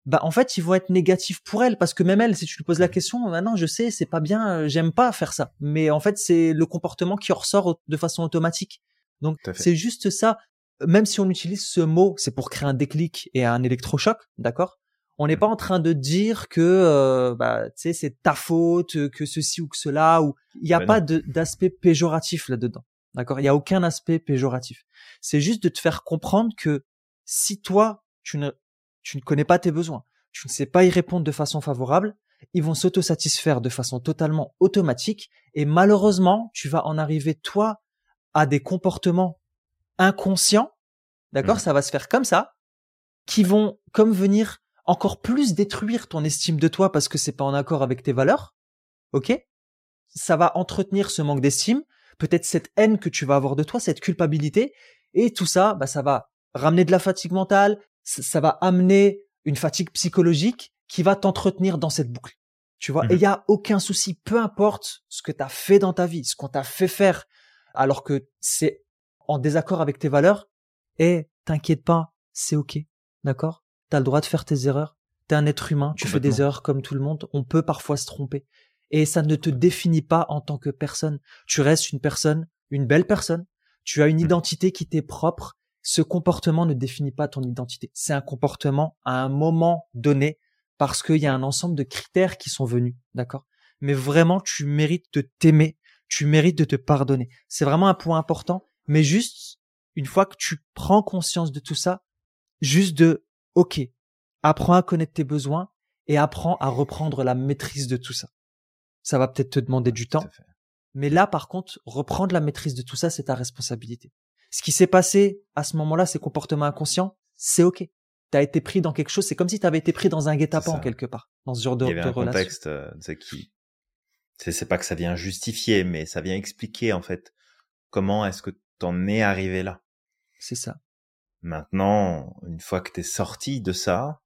bah en fait, ils vont être négatifs pour elle parce que même elle, si tu lui poses la question, maintenant je sais, c'est pas bien, euh, j'aime pas faire ça. Mais en fait, c'est le comportement qui ressort de façon automatique. Donc c'est juste ça. Même si on utilise ce mot, c'est pour créer un déclic et un électrochoc, d'accord? On n'est pas en train de dire que euh, bah, c'est ta faute, que ceci ou que cela, ou il n'y a Ben pas d'aspect péjoratif là-dedans, d'accord? Il n'y a aucun aspect péjoratif. C'est juste de te faire comprendre que si toi tu ne tu ne connais pas tes besoins, tu ne sais pas y répondre de façon favorable, ils vont s'autosatisfaire de façon totalement automatique et malheureusement, tu vas en arriver toi à des comportements inconscients, d'accord, Mhm. ça va se faire comme ça, qui vont comme venir encore plus détruire ton estime de toi parce que c'est pas en accord avec tes valeurs. OK? Ça va entretenir ce manque d'estime, peut-être cette haine que tu vas avoir de toi, cette culpabilité et tout ça, bah ça va ramener de la fatigue mentale, ça ça va amener une fatigue psychologique qui va t'entretenir dans cette boucle. Tu vois, Mhm. et il y a aucun souci, peu importe ce que tu as fait dans ta vie, ce qu'on t'a fait faire, alors que c'est en désaccord avec tes valeurs, et t'inquiète pas, c'est ok, d'accord? T'as le droit de faire tes erreurs, t'es un être humain, tu fais des erreurs comme tout le monde, on peut parfois se tromper, et ça ne te définit pas en tant que personne. Tu restes une personne, une belle personne, tu as une Mhm. identité qui t'est propre, ce comportement ne définit pas ton identité. C'est un comportement à un moment donné parce qu'il y a un ensemble de critères qui sont venus, d'accord? Mais vraiment, tu mérites de t'aimer, tu mérites de te pardonner. C'est vraiment un point important, mais juste une fois que tu prends conscience de tout ça, juste de OK, apprends à connaître tes besoins et apprends à reprendre la maîtrise de tout ça. Ça va peut-être te demander du temps, mais là, par contre, reprendre la maîtrise de tout ça, c'est ta responsabilité. Ce qui s'est passé à ce moment-là, ces comportements inconscients, c'est ok. T'as été pris dans quelque chose, c'est comme si t'avais été pris dans un guet-apens quelque part, dans ce genre de, Il y avait un relation. contexte, euh, qui, c'est pas que ça vient justifier, mais ça vient expliquer en fait comment est-ce que t'en es arrivé là. C'est ça. Maintenant, une fois que t'es sorti de ça,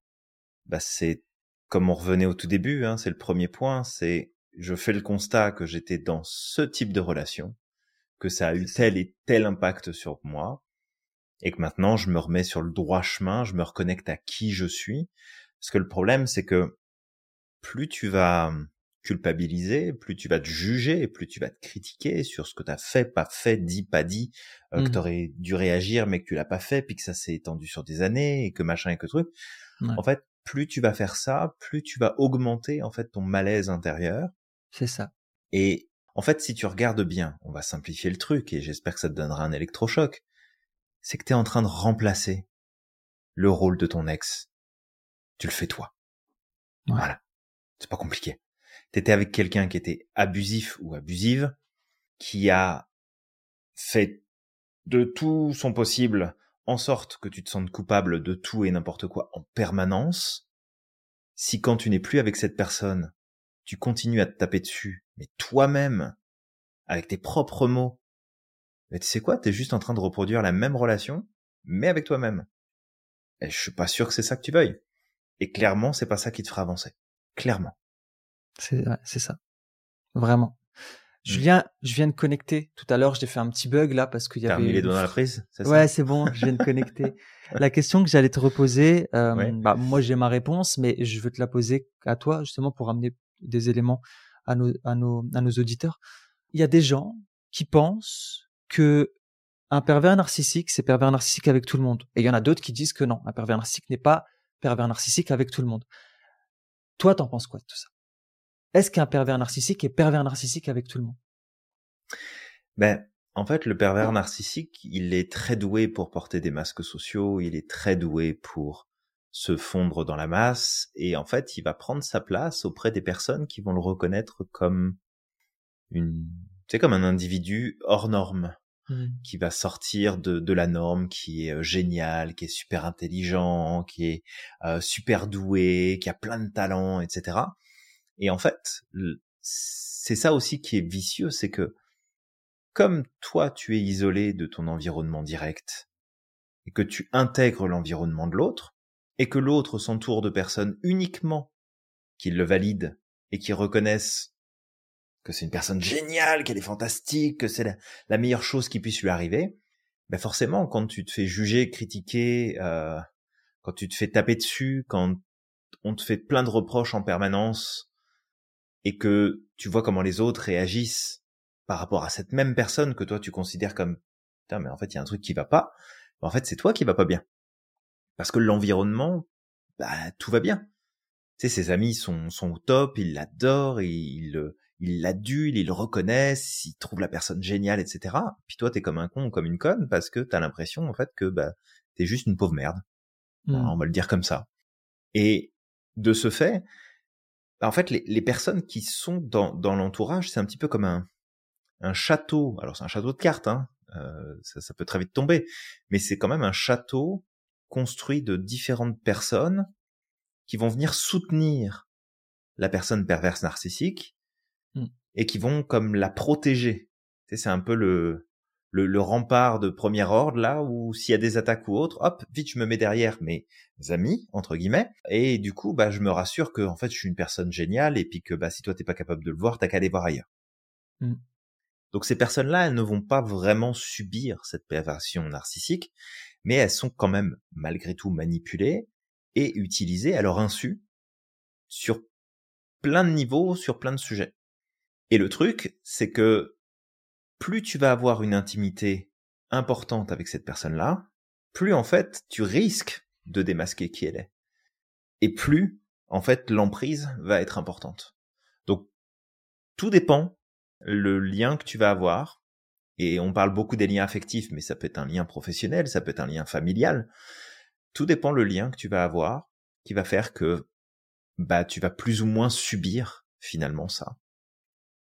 bah c'est comme on revenait au tout début, hein, c'est le premier point, c'est je fais le constat que j'étais dans ce type de relation, que ça a eu tel et tel impact sur moi, et que maintenant je me remets sur le droit chemin, je me reconnecte à qui je suis. Parce que le problème, c'est que plus tu vas culpabiliser, plus tu vas te juger, plus tu vas te critiquer sur ce que tu as fait, pas fait, dit, pas dit, euh, que mmh. tu aurais dû réagir mais que tu l'as pas fait, puis que ça s'est étendu sur des années et que machin et que truc. En fait, plus tu vas faire ça, plus tu vas augmenter en fait ton malaise intérieur. C'est ça. Et en fait, si tu regardes bien, on va simplifier le truc et j'espère que ça te donnera un électrochoc, c'est que tu es en train de remplacer le rôle de ton ex. Tu le fais toi. Voilà. C'est pas compliqué. T'étais avec quelqu'un qui était abusif ou abusive, qui a fait de tout son possible en sorte que tu te sentes coupable de tout et n'importe quoi en permanence, si quand tu n'es plus avec cette personne, tu continues à te taper dessus, mais toi-même, avec tes propres mots, mais tu sais quoi, t'es juste en train de reproduire la même relation, mais avec toi-même. Et je suis pas sûr que c'est ça que tu veuilles. Et clairement, c'est pas ça qui te fera avancer. Clairement. C'est c'est ça. Vraiment. Mmh. Julien, je viens de connecter. Tout à l'heure, j'ai fait un petit bug là parce qu'il y avait. les doigts dans la prise. Ouais, c'est bon. Je viens de connecter. la question que j'allais te reposer, euh, bah, moi j'ai ma réponse, mais je veux te la poser à toi justement pour amener des éléments à nos à nos à nos auditeurs. Il y a des gens qui pensent que un pervers narcissique, c'est pervers narcissique avec tout le monde. Et il y en a d'autres qui disent que non, un pervers narcissique n'est pas pervers narcissique avec tout le monde. Toi, t'en penses quoi de tout ça? Est-ce qu'un pervers narcissique est pervers narcissique avec tout le monde? Ben, en fait, le pervers narcissique, il est très doué pour porter des masques sociaux, il est très doué pour se fondre dans la masse, et en fait, il va prendre sa place auprès des personnes qui vont le reconnaître comme une, c'est comme un individu hors norme, mmh. qui va sortir de, de, la norme, qui est euh, génial, qui est super intelligent, qui est euh, super doué, qui a plein de talents, etc. Et en fait, c'est ça aussi qui est vicieux, c'est que comme toi tu es isolé de ton environnement direct, et que tu intègres l'environnement de l'autre, et que l'autre s'entoure de personnes uniquement qui le valident et qui reconnaissent que c'est une personne géniale, qu'elle est fantastique, que c'est la, meilleure chose qui puisse lui arriver, ben forcément, quand tu te fais juger, critiquer, euh, quand tu te fais taper dessus, quand on te fait plein de reproches en permanence, et que tu vois comment les autres réagissent par rapport à cette même personne que toi tu considères comme putain mais en fait il y a un truc qui va pas. En fait c'est toi qui va pas bien. Parce que l'environnement bah tout va bien. Tu sais ses amis sont sont au top ils l'adorent ils ils l'adulent ils le reconnaissent ils trouvent la personne géniale etc puis toi t'es comme un con ou comme une conne parce que t'as l'impression en fait que bah t'es juste une pauvre merde. Mmh. on va le dire comme ça. Et de ce fait en fait, les, personnes qui sont dans, l'entourage, c'est un petit peu comme un, un château. Alors c'est un château de cartes, hein. Euh, ça, peut très vite tomber, mais c'est quand même un château construit de différentes personnes qui vont venir soutenir la personne perverse narcissique mmh. et qui vont comme la protéger. c'est un peu le, le, rempart de premier ordre là où s'il y a des attaques ou autres, hop, vite je me mets derrière mes amis entre guillemets et du coup bah je me rassure que en fait je suis une personne géniale et puis que bah si toi t'es pas capable de le voir, t'as qu'à aller voir ailleurs. Mmh. Donc ces personnes-là, elles ne vont pas vraiment subir cette perversion narcissique, mais elles sont quand même malgré tout manipulées et utilisées à leur insu sur plein de niveaux, sur plein de sujets. Et le truc, c'est que plus tu vas avoir une intimité importante avec cette personne-là, plus en fait tu risques de démasquer qui elle est. Et plus en fait l'emprise va être importante. Donc tout dépend le lien que tu vas avoir. Et on parle beaucoup des liens affectifs, mais ça peut être un lien professionnel, ça peut être un lien familial. Tout dépend le lien que tu vas avoir qui va faire que bah tu vas plus ou moins subir finalement ça.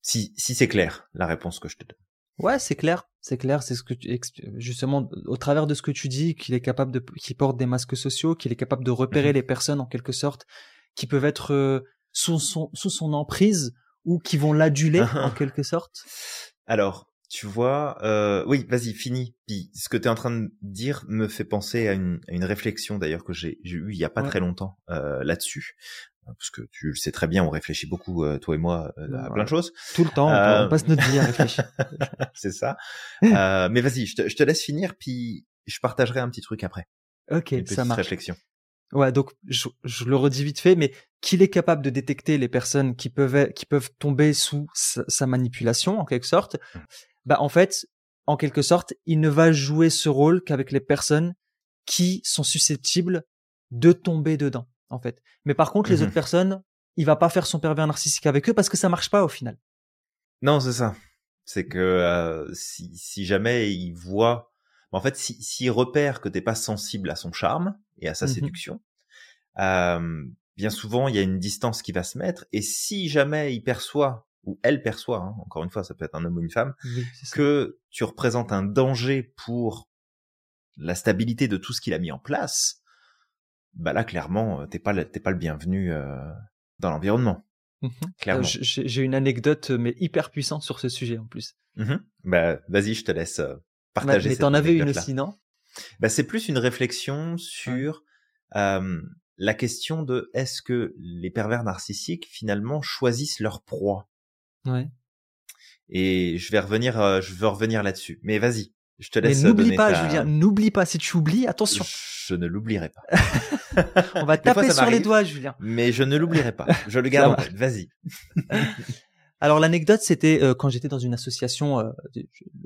Si si c'est clair la réponse que je te donne. Ouais, c'est clair, c'est clair, c'est ce que tu, justement au travers de ce que tu dis, qu'il est capable de, qu'il porte des masques sociaux, qu'il est capable de repérer mhm. les personnes en quelque sorte qui peuvent être euh, sous son sous son emprise ou qui vont l'aduler en quelque sorte. Alors, tu vois, euh, oui, vas-y, fini. Puis ce que tu es en train de dire me fait penser à une, à une réflexion d'ailleurs que j'ai eue il y a pas très longtemps euh, là-dessus parce que tu le sais très bien, on réfléchit beaucoup, euh, toi et moi, euh, à plein de choses. Tout le temps, on, passe notre vie à réfléchir. c'est ça. euh, mais vas-y, je te, je te, laisse finir, puis je partagerai un petit truc après. Ok, Une ça marche. réflexion. Ouais, donc je, je, le redis vite fait, mais qu'il est capable de détecter les personnes qui peuvent qui peuvent tomber sous sa, manipulation en quelque sorte. Mmh. Bah en fait, en quelque sorte, il ne va jouer ce rôle qu'avec les personnes qui sont susceptibles de tomber dedans en fait. Mais par contre, les mmh autres personnes, il va pas faire son pervers narcissique avec eux parce que ça marche pas au final. Non, c'est ça. C'est que euh, si, si jamais il voit, en fait, s'il si, repère que t'es pas sensible à son charme et à sa mmh séduction, euh, bien souvent il y a une distance qui va se mettre. Et si jamais il perçoit ou elle perçoit, hein, encore une fois, ça peut être un homme ou une femme, que tu représentes un danger pour la stabilité de tout ce qu'il a mis en place, bah là clairement euh, t'es pas t'es pas le bienvenu euh, dans l'environnement. Mmh clairement. J'ai une anecdote mais hyper puissante sur ce sujet en plus. Mmh bah vas-y, je te laisse euh, partager. mais t'en avais une aussi, non? Bah c'est plus une réflexion sur euh, la question de est-ce que les pervers narcissiques finalement choisissent leur proie? Ouais. Et je vais revenir, je veux revenir là-dessus. Mais vas-y, je te laisse. Mais n'oublie pas, Julien, n'oublie pas. Si tu oublies, attention. Je ne l'oublierai pas. On va taper sur les doigts, Julien. Mais je ne l'oublierai pas. Je le garde Vas-y. Alors l'anecdote, c'était euh, quand j'étais dans une association, euh,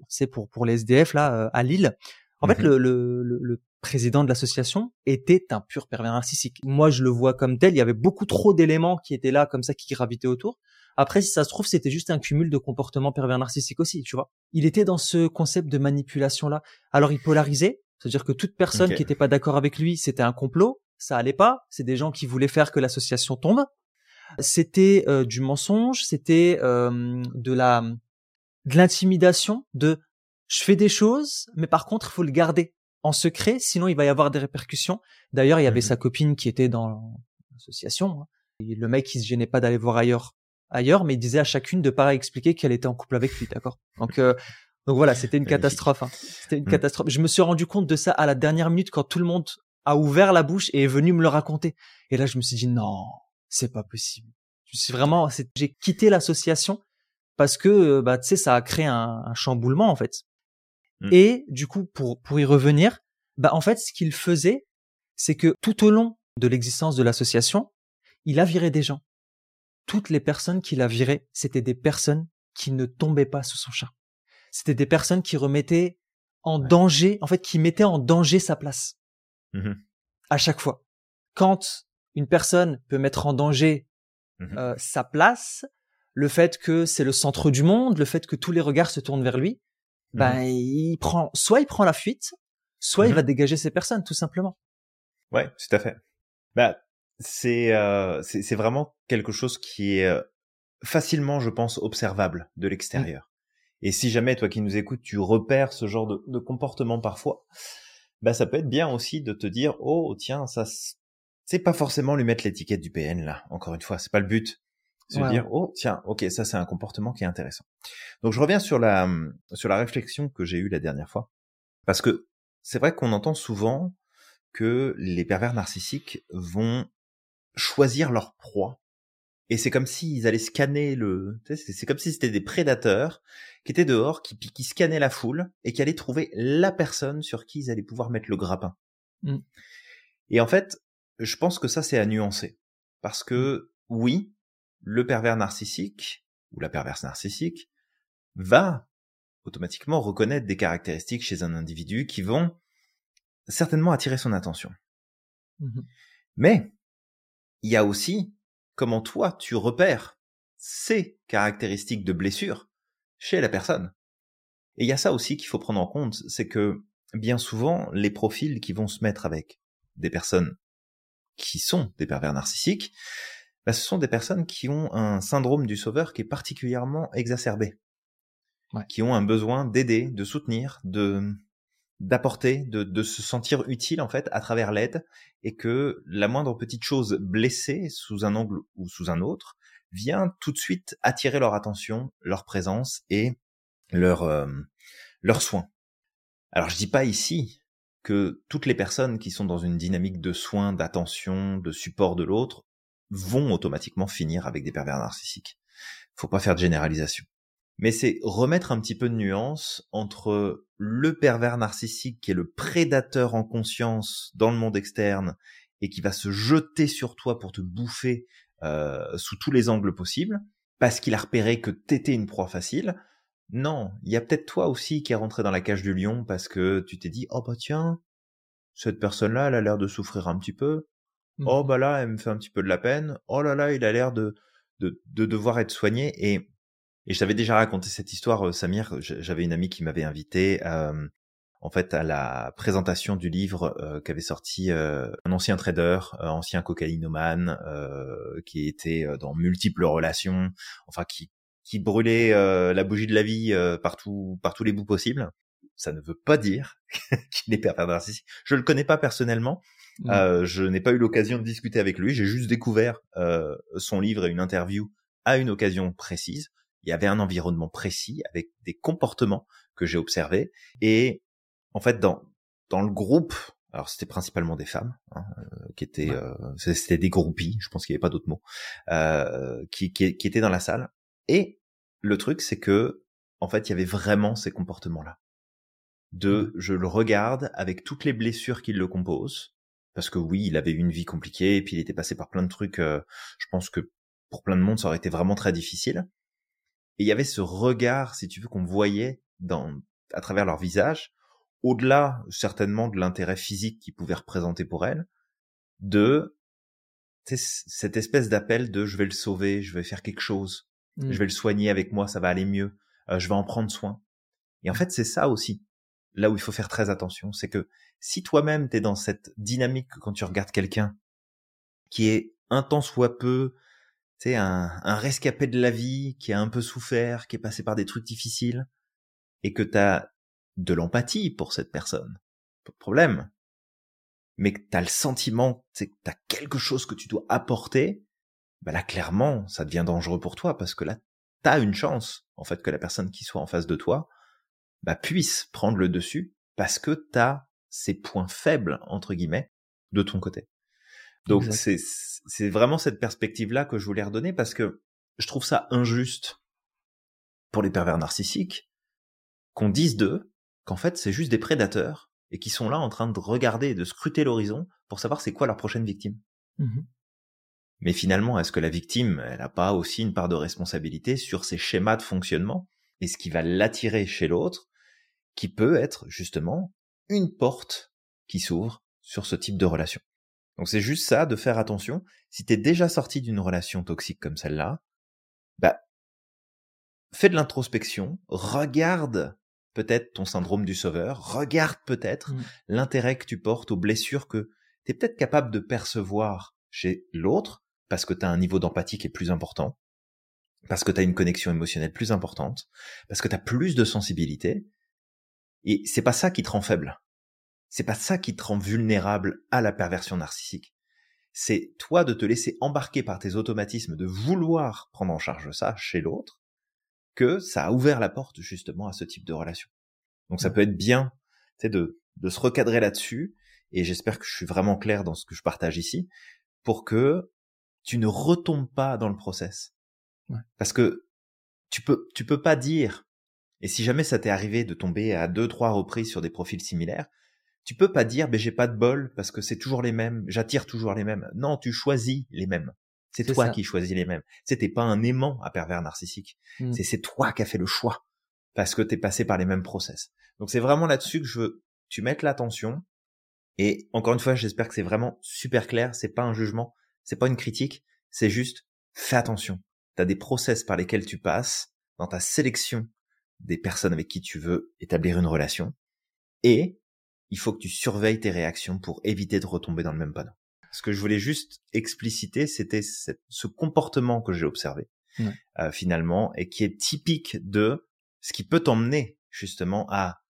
c'est pour pour les SDF là euh, à Lille. En fait, mhm. le, le, le, président de l'association était un pur pervers narcissique. Moi, je le vois comme tel. Il y avait beaucoup trop d'éléments qui étaient là, comme ça, qui gravitaient autour. Après, si ça se trouve, c'était juste un cumul de comportements pervers narcissiques aussi, tu vois. Il était dans ce concept de manipulation-là. Alors, il polarisait, c'est-à-dire que toute personne qui n'était pas d'accord avec lui, c'était un complot, ça allait pas. C'est des gens qui voulaient faire que l'association tombe. C'était euh, du mensonge, c'était euh, de la de l'intimidation, de je fais des choses, mais par contre, il faut le garder en secret, sinon il va y avoir des répercussions. D'ailleurs, il y avait mmh sa copine qui était dans l'association. Hein. Le mec, il se gênait pas d'aller voir ailleurs ailleurs, mais il disait à chacune de pas expliquer qu'elle était en couple avec lui, d'accord? Donc euh, donc voilà, c'était une catastrophe. Hein. C'était une mm. catastrophe. Je me suis rendu compte de ça à la dernière minute quand tout le monde a ouvert la bouche et est venu me le raconter. Et là, je me suis dit non, c'est pas possible. Je suis vraiment, j'ai quitté l'association parce que euh, bah tu sais, ça a créé un, un chamboulement en fait. Mm. Et du coup, pour pour y revenir, bah en fait, ce qu'il faisait, c'est que tout au long de l'existence de l'association, il a viré des gens toutes les personnes qu'il a virées, c'était des personnes qui ne tombaient pas sous son charme. C'était des personnes qui remettaient en danger, en fait, qui mettaient en danger sa place. Mmh à chaque fois. Quand une personne peut mettre en danger mmh euh, sa place, le fait que c'est le centre du monde, le fait que tous les regards se tournent vers lui, mmh ben il prend, soit il prend la fuite, soit il va dégager ces personnes, tout simplement. Ouais, tout à fait. Bah, c'est euh, c'est vraiment quelque chose qui est euh, facilement, je pense, observable de mmh. l'extérieur. Et si jamais toi qui nous écoutes, tu repères ce genre de, de, comportement parfois, bah ça peut être bien aussi de te dire oh tiens ça c'est pas forcément lui mettre l'étiquette du PN là. Encore une fois, c'est pas le but. C'est de dire oh tiens ok ça c'est un comportement qui est intéressant. Donc je reviens sur la sur la réflexion que j'ai eue la dernière fois parce que c'est vrai qu'on entend souvent que les pervers narcissiques vont choisir leur proie. Et c'est comme s'ils allaient scanner le, c'est comme si c'était des prédateurs qui étaient dehors, qui, qui scannaient la foule et qui allaient trouver la personne sur qui ils allaient pouvoir mettre le grappin. Mmh. Et en fait, je pense que ça c'est à nuancer. Parce que, mmh. oui, le pervers narcissique, ou la perverse narcissique, va automatiquement reconnaître des caractéristiques chez un individu qui vont certainement attirer son attention. Mmh Mais, il y a aussi comment toi tu repères ces caractéristiques de blessure chez la personne. Et il y a ça aussi qu'il faut prendre en compte, c'est que bien souvent les profils qui vont se mettre avec des personnes qui sont des pervers narcissiques, bah, ce sont des personnes qui ont un syndrome du sauveur qui est particulièrement exacerbé. qui ont un besoin d'aider, de soutenir, de d'apporter, de, de se sentir utile en fait à travers l'aide, et que la moindre petite chose blessée sous un angle ou sous un autre vient tout de suite attirer leur attention, leur présence et leur euh, leur soin. Alors je dis pas ici que toutes les personnes qui sont dans une dynamique de soins, d'attention, de support de l'autre vont automatiquement finir avec des pervers narcissiques. Faut pas faire de généralisation. Mais c'est remettre un petit peu de nuance entre le pervers narcissique qui est le prédateur en conscience dans le monde externe et qui va se jeter sur toi pour te bouffer euh, sous tous les angles possibles parce qu'il a repéré que t'étais une proie facile. Non, il y a peut-être toi aussi qui est rentré dans la cage du lion parce que tu t'es dit oh bah tiens cette personne-là elle a l'air de souffrir un petit peu. Oh mmh. bah là elle me fait un petit peu de la peine. Oh là là il a l'air de, de de devoir être soigné et et je t'avais déjà raconté cette histoire, euh, Samir. J'avais une amie qui m'avait invité, euh, en fait, à la présentation du livre euh, qu'avait sorti euh, un ancien trader, ancien cocaïnomane, qui était dans multiples relations, enfin qui qui brûlait la bougie de la vie partout par tous les bouts possibles. Ça ne veut pas dire qu'il est pervers narcissique. Je le connais pas personnellement. Mmh. je n'ai pas eu l'occasion de discuter avec lui. J'ai juste découvert son livre et une interview à une occasion précise il y avait un environnement précis avec des comportements que j'ai observés et en fait dans dans le groupe alors c'était principalement des femmes hein, euh, qui étaient euh, c'était des groupies je pense qu'il n'y avait pas d'autres mots euh, qui, qui, qui étaient dans la salle et le truc c'est que en fait il y avait vraiment ces comportements là de mmh. je le regarde avec toutes les blessures qui le composent parce que oui il avait eu une vie compliquée et puis il était passé par plein de trucs euh, je pense que pour plein de monde ça aurait été vraiment très difficile et il y avait ce regard, si tu veux, qu'on voyait dans, à travers leur visage, au-delà certainement de l'intérêt physique qu'ils pouvaient représenter pour elle, de cette espèce d'appel de je vais le sauver, je vais faire quelque chose, mmh. je vais le soigner avec moi, ça va aller mieux, euh, je vais en prendre soin. Et en fait, c'est ça aussi, là où il faut faire très attention, c'est que si toi-même t'es dans cette dynamique quand tu regardes quelqu'un qui est un temps soit peu tu un, un rescapé de la vie qui a un peu souffert, qui est passé par des trucs difficiles, et que t'as de l'empathie pour cette personne, pas de problème. Mais que t'as le sentiment, que t'as quelque chose que tu dois apporter, bah là clairement, ça devient dangereux pour toi parce que là, t'as une chance, en fait, que la personne qui soit en face de toi, bah puisse prendre le dessus parce que t'as ces points faibles entre guillemets de ton côté. Donc c'est c'est vraiment cette perspective-là que je voulais redonner parce que je trouve ça injuste pour les pervers narcissiques qu'on dise d'eux qu'en fait c'est juste des prédateurs et qui sont là en train de regarder et de scruter l'horizon pour savoir c'est quoi leur prochaine victime. Mmh Mais finalement, est-ce que la victime, elle n'a pas aussi une part de responsabilité sur ces schémas de fonctionnement et ce qui va l'attirer chez l'autre, qui peut être justement une porte qui s'ouvre sur ce type de relation. Donc c'est juste ça, de faire attention. Si t'es déjà sorti d'une relation toxique comme celle-là, bah, fais de l'introspection, regarde peut-être ton syndrome du sauveur, regarde peut-être mmh. l'intérêt que tu portes aux blessures que tu es peut-être capable de percevoir chez l'autre, parce que tu as un niveau d'empathie qui est plus important, parce que tu as une connexion émotionnelle plus importante, parce que tu as plus de sensibilité, et c'est pas ça qui te rend faible. C'est pas ça qui te rend vulnérable à la perversion narcissique. C'est toi de te laisser embarquer par tes automatismes, de vouloir prendre en charge ça chez l'autre, que ça a ouvert la porte justement à ce type de relation. Donc ça peut être bien de, de se recadrer là-dessus, et j'espère que je suis vraiment clair dans ce que je partage ici, pour que tu ne retombes pas dans le process. Parce que tu peux, tu peux pas dire, et si jamais ça t'est arrivé de tomber à deux, trois reprises sur des profils similaires, tu peux pas dire, ben j'ai pas de bol parce que c'est toujours les mêmes, j'attire toujours les mêmes. Non, tu choisis les mêmes. C'est toi qui choisis les mêmes. C'était pas un aimant à pervers narcissique. Mmh. C'est c'est toi qui as fait le choix parce que t'es passé par les mêmes process. Donc c'est vraiment là-dessus que je veux tu mettes l'attention. Et encore une fois, j'espère que c'est vraiment super clair. C'est pas un jugement, c'est pas une critique, c'est juste fais attention. T'as des process par lesquels tu passes dans ta sélection des personnes avec qui tu veux établir une relation. Et il faut que tu surveilles tes réactions pour éviter de retomber dans le même panneau. Ce que je voulais juste expliciter, c'était ce comportement que j'ai observé euh, finalement et qui est typique de ce qui peut t'emmener justement à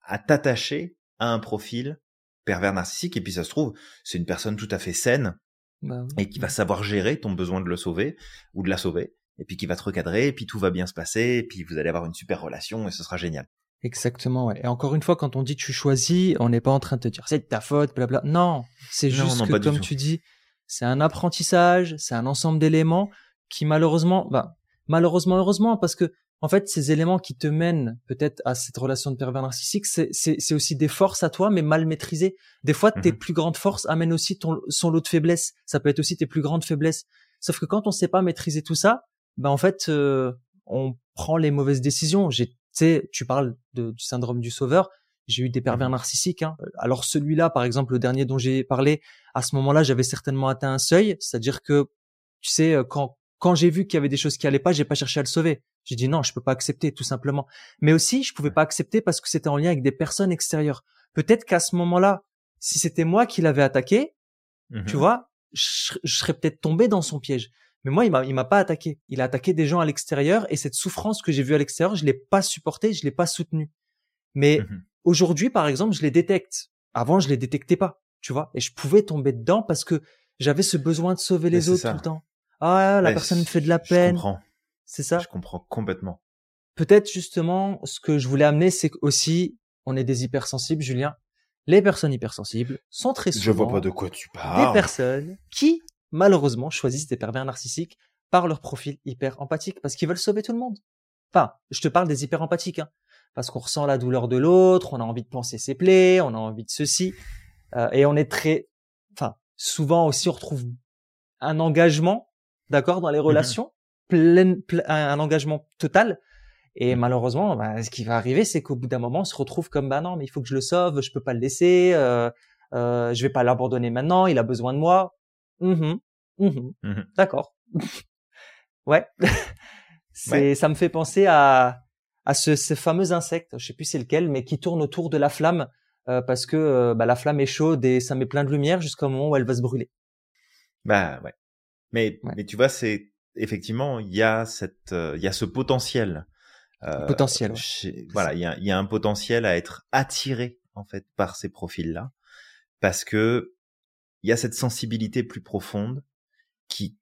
à t'attacher à un profil pervers narcissique et puis ça se trouve c'est une personne tout à fait saine bah et qui va savoir gérer ton besoin de le sauver ou de la sauver et puis qui va te recadrer et puis tout va bien se passer et puis vous allez avoir une super relation et ce sera génial. Exactement. Ouais. Et encore une fois, quand on dit tu choisis, on n'est pas en train de te dire c'est de ta faute, blabla. Non, c'est juste que comme tu dis, c'est un apprentissage, c'est un ensemble d'éléments qui malheureusement, bah, malheureusement, heureusement, parce que en fait, ces éléments qui te mènent peut-être à cette relation de pervers narcissique, c'est aussi des forces à toi, mais mal maîtrisées. Des fois, tes mmh plus grandes forces amènent aussi ton, son lot de faiblesses. Ça peut être aussi tes plus grandes faiblesses. Sauf que quand on sait pas maîtriser tout ça, ben en fait, euh, on prend les mauvaises décisions. J'ai, tu parles de, du syndrome du sauveur. J'ai eu des pervers mmh narcissiques. Hein. Alors celui-là, par exemple, le dernier dont j'ai parlé, à ce moment-là, j'avais certainement atteint un seuil. C'est-à-dire que, tu sais, euh, quand quand j'ai vu qu'il y avait des choses qui allaient pas, j'ai pas cherché à le sauver. J'ai dit non, je peux pas accepter, tout simplement. Mais aussi, je pouvais pas accepter parce que c'était en lien avec des personnes extérieures. Peut-être qu'à ce moment-là, si c'était moi qui l'avais attaqué, mmh tu vois, je, serais peut-être tombé dans son piège. Mais moi, il m'a, il m'a pas attaqué. Il a attaqué des gens à l'extérieur et cette souffrance que j'ai vue à l'extérieur, je l'ai pas supportée, je l'ai pas soutenue. Mais mmh aujourd'hui, par exemple, je les détecte. Avant, je les détectais pas, tu vois, et je pouvais tomber dedans parce que j'avais ce besoin de sauver les autres tout le temps. Ah, la personne me fait de la peine. Je comprends. C'est ça. Je comprends complètement. Peut-être justement, ce que je voulais amener, c'est aussi, on est des hypersensibles, Julien. Les personnes hypersensibles sont très souvent. Je vois pas de quoi tu parles. Des personnes qui, malheureusement, choisissent des pervers narcissiques par leur profil hyper empathique parce qu'ils veulent sauver tout le monde. Enfin, je te parle des hyper empathiques, hein, parce qu'on ressent la douleur de l'autre, on a envie de penser ses plaies, on a envie de ceci, euh, et on est très, enfin, souvent aussi on retrouve un engagement d'accord, dans les mmh un engagement total. Et mmh. malheureusement, bah, ce qui va arriver, c'est qu'au bout d'un moment, on se retrouve comme bah non, mais il faut que je le sauve, je peux pas le laisser, euh, euh, je vais pas l'abandonner maintenant, il a besoin de moi. D'accord. ouais. c'est, ça me fait penser à à ce, ce fameux insecte, je sais plus c'est lequel, mais qui tourne autour de la flamme euh, parce que euh, bah, la flamme est chaude et ça met plein de lumière jusqu'au moment où elle va se brûler. Bah ouais. Mais, mais tu vois, c'est effectivement, il y a cette, euh, il y a ce potentiel. Euh, potentiel. voilà, il y a, y a un potentiel à être attiré en fait par ces profils-là, parce que il y a cette sensibilité plus profonde qui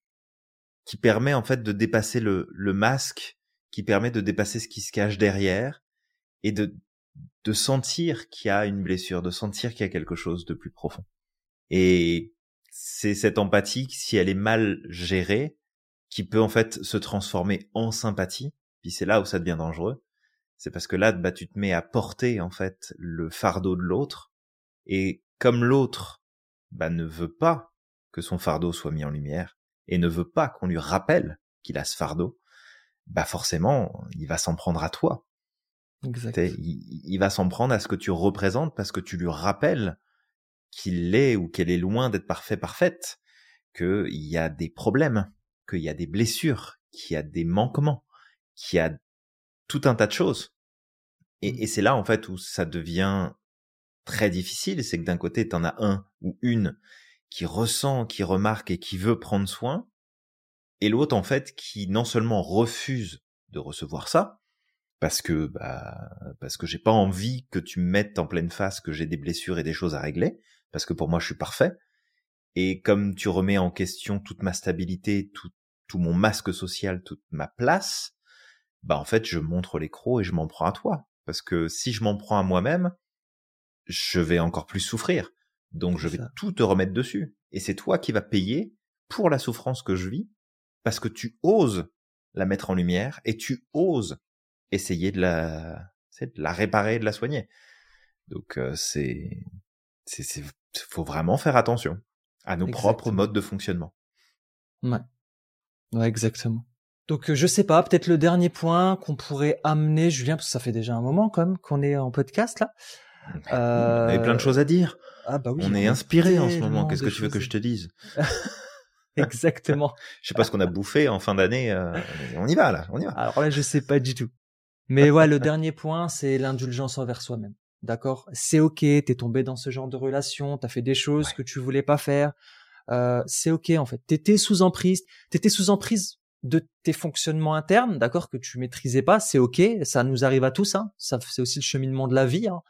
qui permet en fait de dépasser le, le masque, qui permet de dépasser ce qui se cache derrière et de de sentir qu'il y a une blessure, de sentir qu'il y a quelque chose de plus profond. Et c'est cette empathie, si elle est mal gérée, qui peut en fait se transformer en sympathie. Puis c'est là où ça devient dangereux. C'est parce que là, bah, tu te mets à porter en fait le fardeau de l'autre. Et comme l'autre bah, ne veut pas que son fardeau soit mis en lumière et ne veut pas qu'on lui rappelle qu'il a ce fardeau, bah forcément, il va s'en prendre à toi. Exact. Il, il, va s'en prendre à ce que tu représentes parce que tu lui rappelles qu'il est ou qu'elle est loin d'être parfait parfaite, qu'il y a des problèmes, qu'il y a des blessures, qu'il y a des manquements, qu'il y a tout un tas de choses. Et, mmh. et c'est là en fait où ça devient très difficile, c'est que d'un côté t'en as un ou une qui ressent, qui remarque et qui veut prendre soin, et l'autre en fait qui non seulement refuse de recevoir ça, parce que bah parce que j'ai pas envie que tu me mettes en pleine face que j'ai des blessures et des choses à régler, parce que pour moi je suis parfait. Et comme tu remets en question toute ma stabilité, tout, tout mon masque social, toute ma place, bah en fait je montre les crocs et je m'en prends à toi. Parce que si je m'en prends à moi-même, je vais encore plus souffrir. Donc je vais tout te remettre dessus. Et c'est toi qui vas payer pour la souffrance que je vis, parce que tu oses la mettre en lumière et tu oses essayer de la, de la réparer, de la soigner. Donc euh, c'est, c'est, faut vraiment faire attention à nos propres modes de fonctionnement. Ouais. Ouais, exactement. Donc, euh, je sais pas, peut-être le dernier point qu'on pourrait amener, Julien, parce que ça fait déjà un moment quand même qu'on est en podcast là. Euh... On avait plein de choses à dire. Ah bah oui. On est inspiré en ce moment. Qu'est-ce que tu veux que je te dise Exactement. je sais pas ce qu'on a bouffé en fin d'année. Euh, on y va là, on y va. Alors là, je sais pas du tout. Mais ouais, le dernier point, c'est l'indulgence envers soi-même. D'accord? C'est ok, t'es tombé dans ce genre de relation, t'as fait des choses que tu voulais pas faire. Euh, c'est ok en fait. T'étais sous emprise, t'étais sous emprise de tes fonctionnements internes, d'accord, que tu maîtrisais pas, c'est ok, ça nous arrive à tous, hein, ça c'est aussi le cheminement de la vie, hein,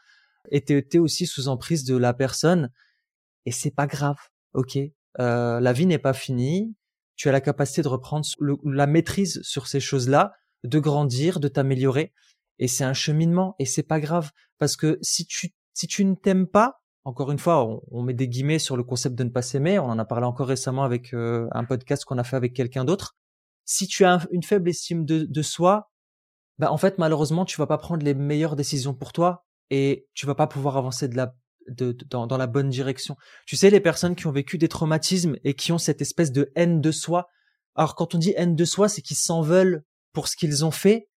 et t'es aussi sous emprise de la personne, et c'est pas grave, ok, euh, la vie n'est pas finie, tu as la capacité de reprendre la maîtrise sur ces choses-là, de grandir, de t'améliorer, et c'est un cheminement, et c'est pas grave, parce que si tu si tu ne t'aimes pas, encore une fois, on, met des guillemets sur le concept de ne pas s'aimer. On en a parlé encore récemment avec euh, un podcast qu'on a fait avec quelqu'un d'autre si tu as une faible estime de, soi, bah en fait malheureusement tu vas pas prendre les meilleures décisions pour toi et tu vas pas pouvoir avancer de la de, dans, dans, la bonne direction. Tu sais les personnes qui ont vécu des traumatismes et qui ont cette espèce de haine de soi. Alors quand on dit haine de soi, c'est qu'ils s'en veulent pour ce qu'ils ont fait.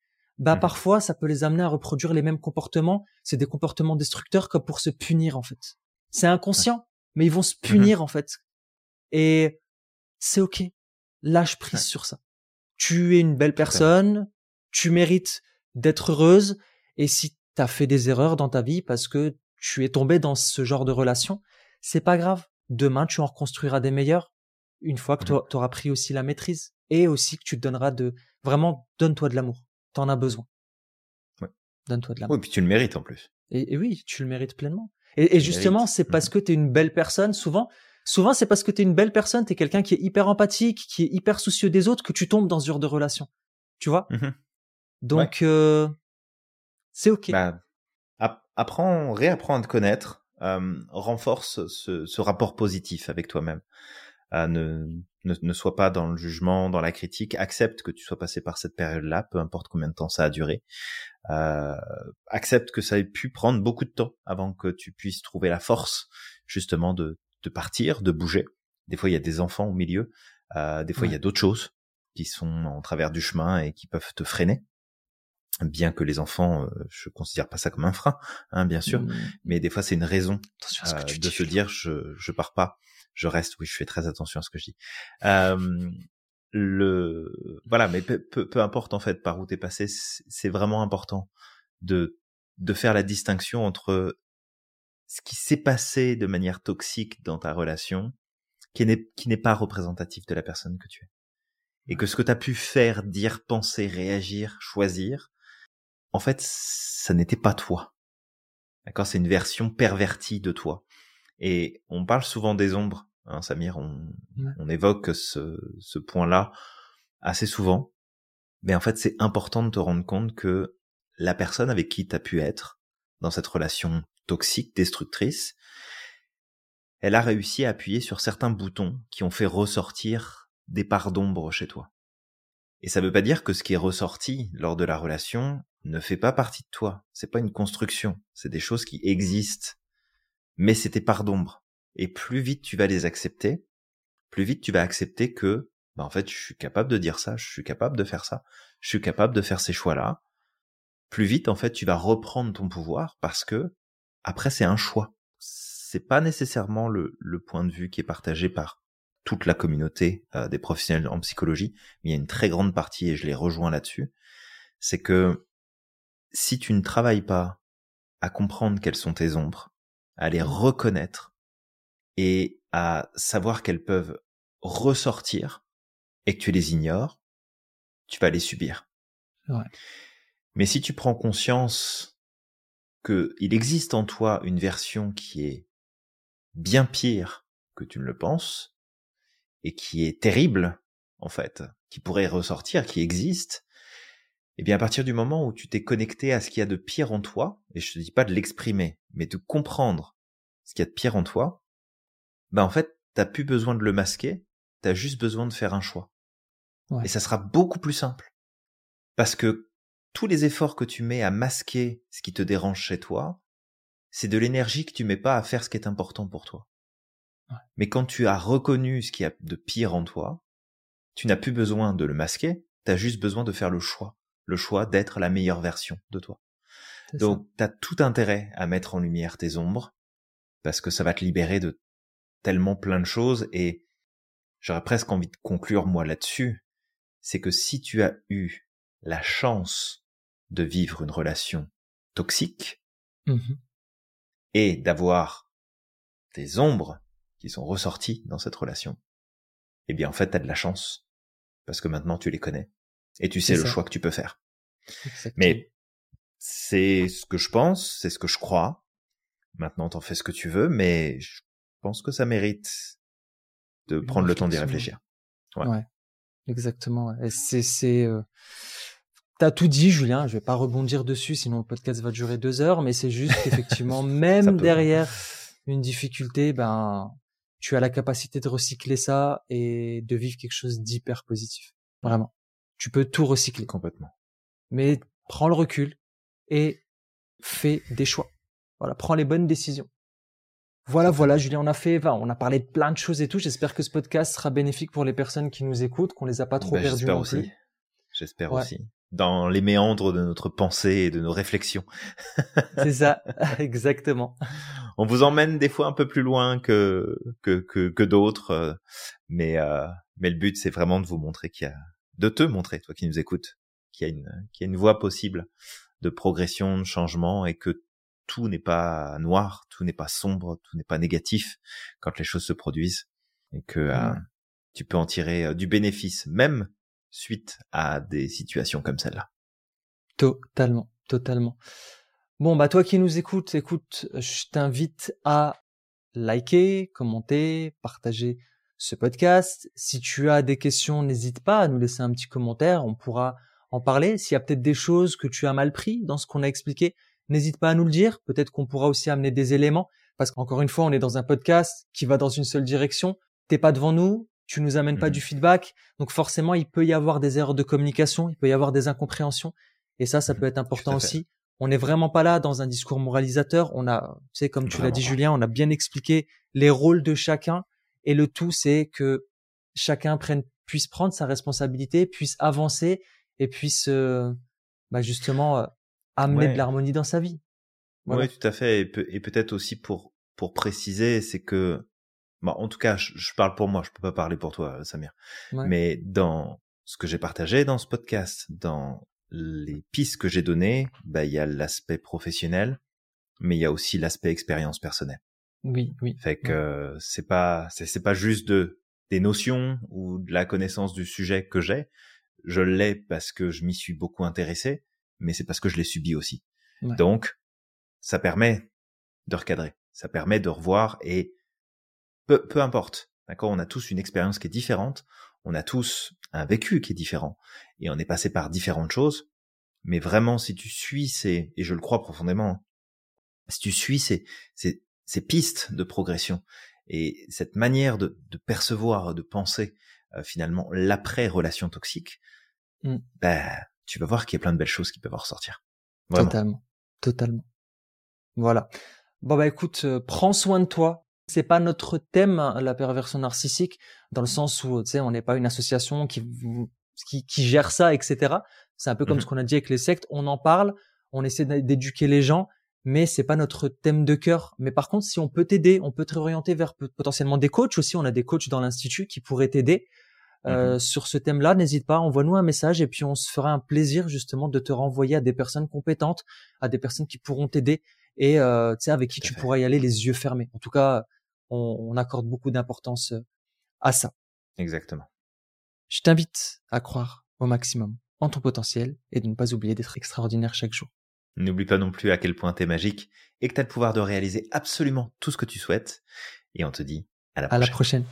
Bah mmh. parfois ça peut les amener à reproduire les mêmes comportements. C'est des comportements destructeurs comme pour se punir en fait. C'est inconscient, mais ils vont se mmh punir en fait. Et c'est ok. Lâche prise sur ça tu es une belle personne, tu mérites d'être heureuse, et si tu as fait des erreurs dans ta vie parce que tu es tombé dans ce genre de relation, c'est pas grave. Demain, tu en reconstruiras des meilleurs une fois que mmh tu auras pris aussi la maîtrise et aussi que tu te donneras de vraiment donne-toi de l'amour. T'en as besoin. Donne-toi de l'amour. Oui, puis tu le mérites en plus. Et, oui, tu le mérites pleinement. Et, justement, c'est parce mmh que tu es une belle personne. Souvent, souvent c'est parce que tu es une belle personne, tu es quelqu'un qui est hyper empathique, qui est hyper soucieux des autres, que tu tombes dans ce genre de relation. Tu vois? Mmh Donc, euh, c'est OK. Bah, apprends, réapprends à te connaître, euh, renforce ce, ce, rapport positif avec toi-même. Ne, ne, ne sois pas dans le jugement, dans la critique, accepte que tu sois passé par cette période-là, peu importe combien de temps ça a duré. Euh, accepte que ça ait pu prendre beaucoup de temps avant que tu puisses trouver la force justement de de partir, de bouger. Des fois, il y a des enfants au milieu. Euh, des fois, il y a d'autres choses qui sont en travers du chemin et qui peuvent te freiner. Bien que les enfants, euh, je considère pas ça comme un frein, hein, bien sûr, mmh. mais des fois c'est une raison euh, de se dire je je pars pas, je reste. Oui, je fais très attention à ce que je dis. Euh, le voilà, mais peu, peu, peu importe en fait par où t'es passé, c'est vraiment important de de faire la distinction entre ce qui s'est passé de manière toxique dans ta relation qui n'est qui n'est pas représentatif de la personne que tu es. Et que ce que tu as pu faire, dire, penser, réagir, choisir, en fait, ça n'était pas toi. D'accord? C'est une version pervertie de toi. Et on parle souvent des ombres, hein, Samir, on, on évoque ce, ce point-là assez souvent. Mais en fait, c'est important de te rendre compte que la personne avec qui tu as pu être dans cette relation toxique, destructrice, elle a réussi à appuyer sur certains boutons qui ont fait ressortir des parts d'ombre chez toi. Et ça ne veut pas dire que ce qui est ressorti lors de la relation ne fait pas partie de toi. C'est pas une construction. C'est des choses qui existent. Mais tes parts d'ombre. Et plus vite tu vas les accepter, plus vite tu vas accepter que, bah en fait, je suis capable de dire ça, je suis capable de faire ça, je suis capable de faire ces choix-là. Plus vite, en fait, tu vas reprendre ton pouvoir parce que après, c'est un choix. C'est pas nécessairement le, point de vue qui est partagé par toute la communauté euh, des professionnels en psychologie, mais il y a une très grande partie, et je les rejoins là-dessus, c'est que si tu ne travailles pas à comprendre quelles sont tes ombres, à les reconnaître et à savoir qu'elles peuvent ressortir et que tu les ignores, tu vas les subir. Mais si tu prends conscience que il existe en toi une version qui est bien pire que tu ne le penses et qui est terrible en fait, qui pourrait ressortir, qui existe, eh bien à partir du moment où tu t'es connecté à ce qu'il y a de pire en toi, et je te dis pas de l'exprimer, mais de comprendre ce qu'il y a de pire en toi, ben en fait t'as plus besoin de le masquer, t'as juste besoin de faire un choix. Et ça sera beaucoup plus simple. Parce que tous les efforts que tu mets à masquer ce qui te dérange chez toi, c'est de l'énergie que tu mets pas à faire ce qui est important pour toi. Mais quand tu as reconnu ce qu'il y a de pire en toi, tu n'as plus besoin de le masquer, tu as juste besoin de faire le choix, le choix d'être la meilleure version de toi. Donc tu as tout intérêt à mettre en lumière tes ombres, parce que ça va te libérer de tellement plein de choses, et j'aurais presque envie de conclure moi là-dessus, c'est que si tu as eu la chance de vivre une relation toxique mmh et d'avoir des ombres qui sont ressorties dans cette relation, eh bien en fait, tu as de la chance. parce que maintenant tu les connais et tu sais le ça. choix que tu peux faire. Exactement. Mais c'est ce que je pense, c'est ce que je crois. Maintenant, t'en fais ce que tu veux, mais je pense que ça mérite de Une prendre le temps d'y réfléchir. Ouais. Ouais, exactement. c'est, c'est, euh, t'as tout dit, Julien. Je vais pas rebondir dessus, sinon le podcast va durer deux heures. Mais c'est juste qu'effectivement, même derrière une difficulté, ben, tu as la capacité de recycler ça et de vivre quelque chose d'hyper positif. Vraiment. Tu peux tout recycler. Complètement. Mais prends le recul et fais des choix. Voilà, prends les bonnes décisions. Voilà, voilà, Julien, on a fait, enfin, on a parlé de plein de choses et tout. J'espère que ce podcast sera bénéfique pour les personnes qui nous écoutent, qu'on les a pas trop Bah, perdues J'espère aussi. J'espère Ouais. aussi. Dans les méandres de notre pensée et de nos réflexions. C'est ça, exactement. On vous emmène des fois un peu plus loin que que que, que d'autres, euh, mais euh, mais le but c'est vraiment de vous montrer qu'il y a de te montrer toi qui nous écoutes qu'il y a une qu'il y a une voie possible de progression, de changement et que tout n'est pas noir, tout n'est pas sombre, tout n'est pas négatif quand les choses se produisent et que euh, Ouais. tu peux en tirer euh, du bénéfice même suite à des situations comme celle-là. Totalement, totalement. Bon, bah, toi qui nous écoutes, écoute, je t'invite à liker, commenter, partager ce podcast. Si tu as des questions, n'hésite pas à nous laisser un petit commentaire. On pourra en parler. S'il y a peut-être des choses que tu as mal pris dans ce qu'on a expliqué, n'hésite pas à nous le dire. Peut-être qu'on pourra aussi amener des éléments. Parce qu'encore une fois, on est dans un podcast qui va dans une seule direction. T'es pas devant nous. Tu nous amènes pas Mhm. du feedback. Donc forcément, il peut y avoir des erreurs de communication. Il peut y avoir des incompréhensions. Et ça, ça Mhm. peut être important aussi. On n'est vraiment pas là dans un discours moralisateur. On a, tu sais, comme tu l'as dit. Julien, on a bien expliqué les rôles de chacun. Et le tout, c'est que chacun prenne, puisse prendre sa responsabilité, puisse avancer et puisse, euh, bah, justement, euh, amener Ouais. de l'harmonie dans sa vie. Voilà. Oui, tout à fait. Et, peut- et peut-être aussi pour pour préciser, c'est que, bon, en tout cas, je, je parle pour moi, je peux pas parler pour toi, euh, Samir. Ouais. Mais dans ce que j'ai partagé dans ce podcast, dans les pistes que j'ai données, bah, il y a l'aspect professionnel, mais il y a aussi l'aspect expérience personnelle. Oui, oui. Fait que euh, c'est pas c'est c'est pas juste de des notions ou de la connaissance du sujet que j'ai. Je l'ai parce que je m'y suis beaucoup intéressé, mais c'est parce que je l'ai subi aussi. Ouais. Donc ça permet de recadrer, ça permet de revoir et peu peu importe. D'accord, on a tous une expérience qui est différente, on a tous un vécu qui est différent et on est passé par différentes choses. Mais vraiment, si tu suis ces et je le crois profondément, si tu suis ces ces ces pistes de progression et cette manière de, de percevoir, de penser euh, finalement l'après relation toxique, Mm. bah, tu vas voir qu'il y a plein de belles choses qui peuvent en ressortir. Vraiment. Totalement. Totalement. Voilà. Bon, bah, écoute, euh, prends soin de toi. C'est pas notre thème, hein, la perversion narcissique, dans le sens où, tu sais, on n'est pas une association qui, qui, qui gère ça, etc. C'est un peu comme Mhm. ce qu'on a dit avec les sectes. On en parle, on essaie d'é- d'éduquer les gens, mais c'est pas notre thème de cœur. Mais par contre, si on peut t'aider, on peut te réorienter vers potentiellement des coachs aussi. On a des coachs dans l'institut qui pourraient t'aider. Euh, sur ce thème-là, n'hésite pas, envoie-nous un message et puis on se fera un plaisir justement de te renvoyer à des personnes compétentes, à des personnes qui pourront t'aider et euh, tu sais avec qui tu pourras y aller les yeux fermés. En tout cas, on, on accorde beaucoup d'importance euh, à ça. Exactement. Je t'invite à croire au maximum en ton potentiel et de ne pas oublier d'être extraordinaire chaque jour. N'oublie pas non plus à quel point t'es magique et que t'as le pouvoir de réaliser absolument tout ce que tu souhaites. Et on te dit à la À la prochaine.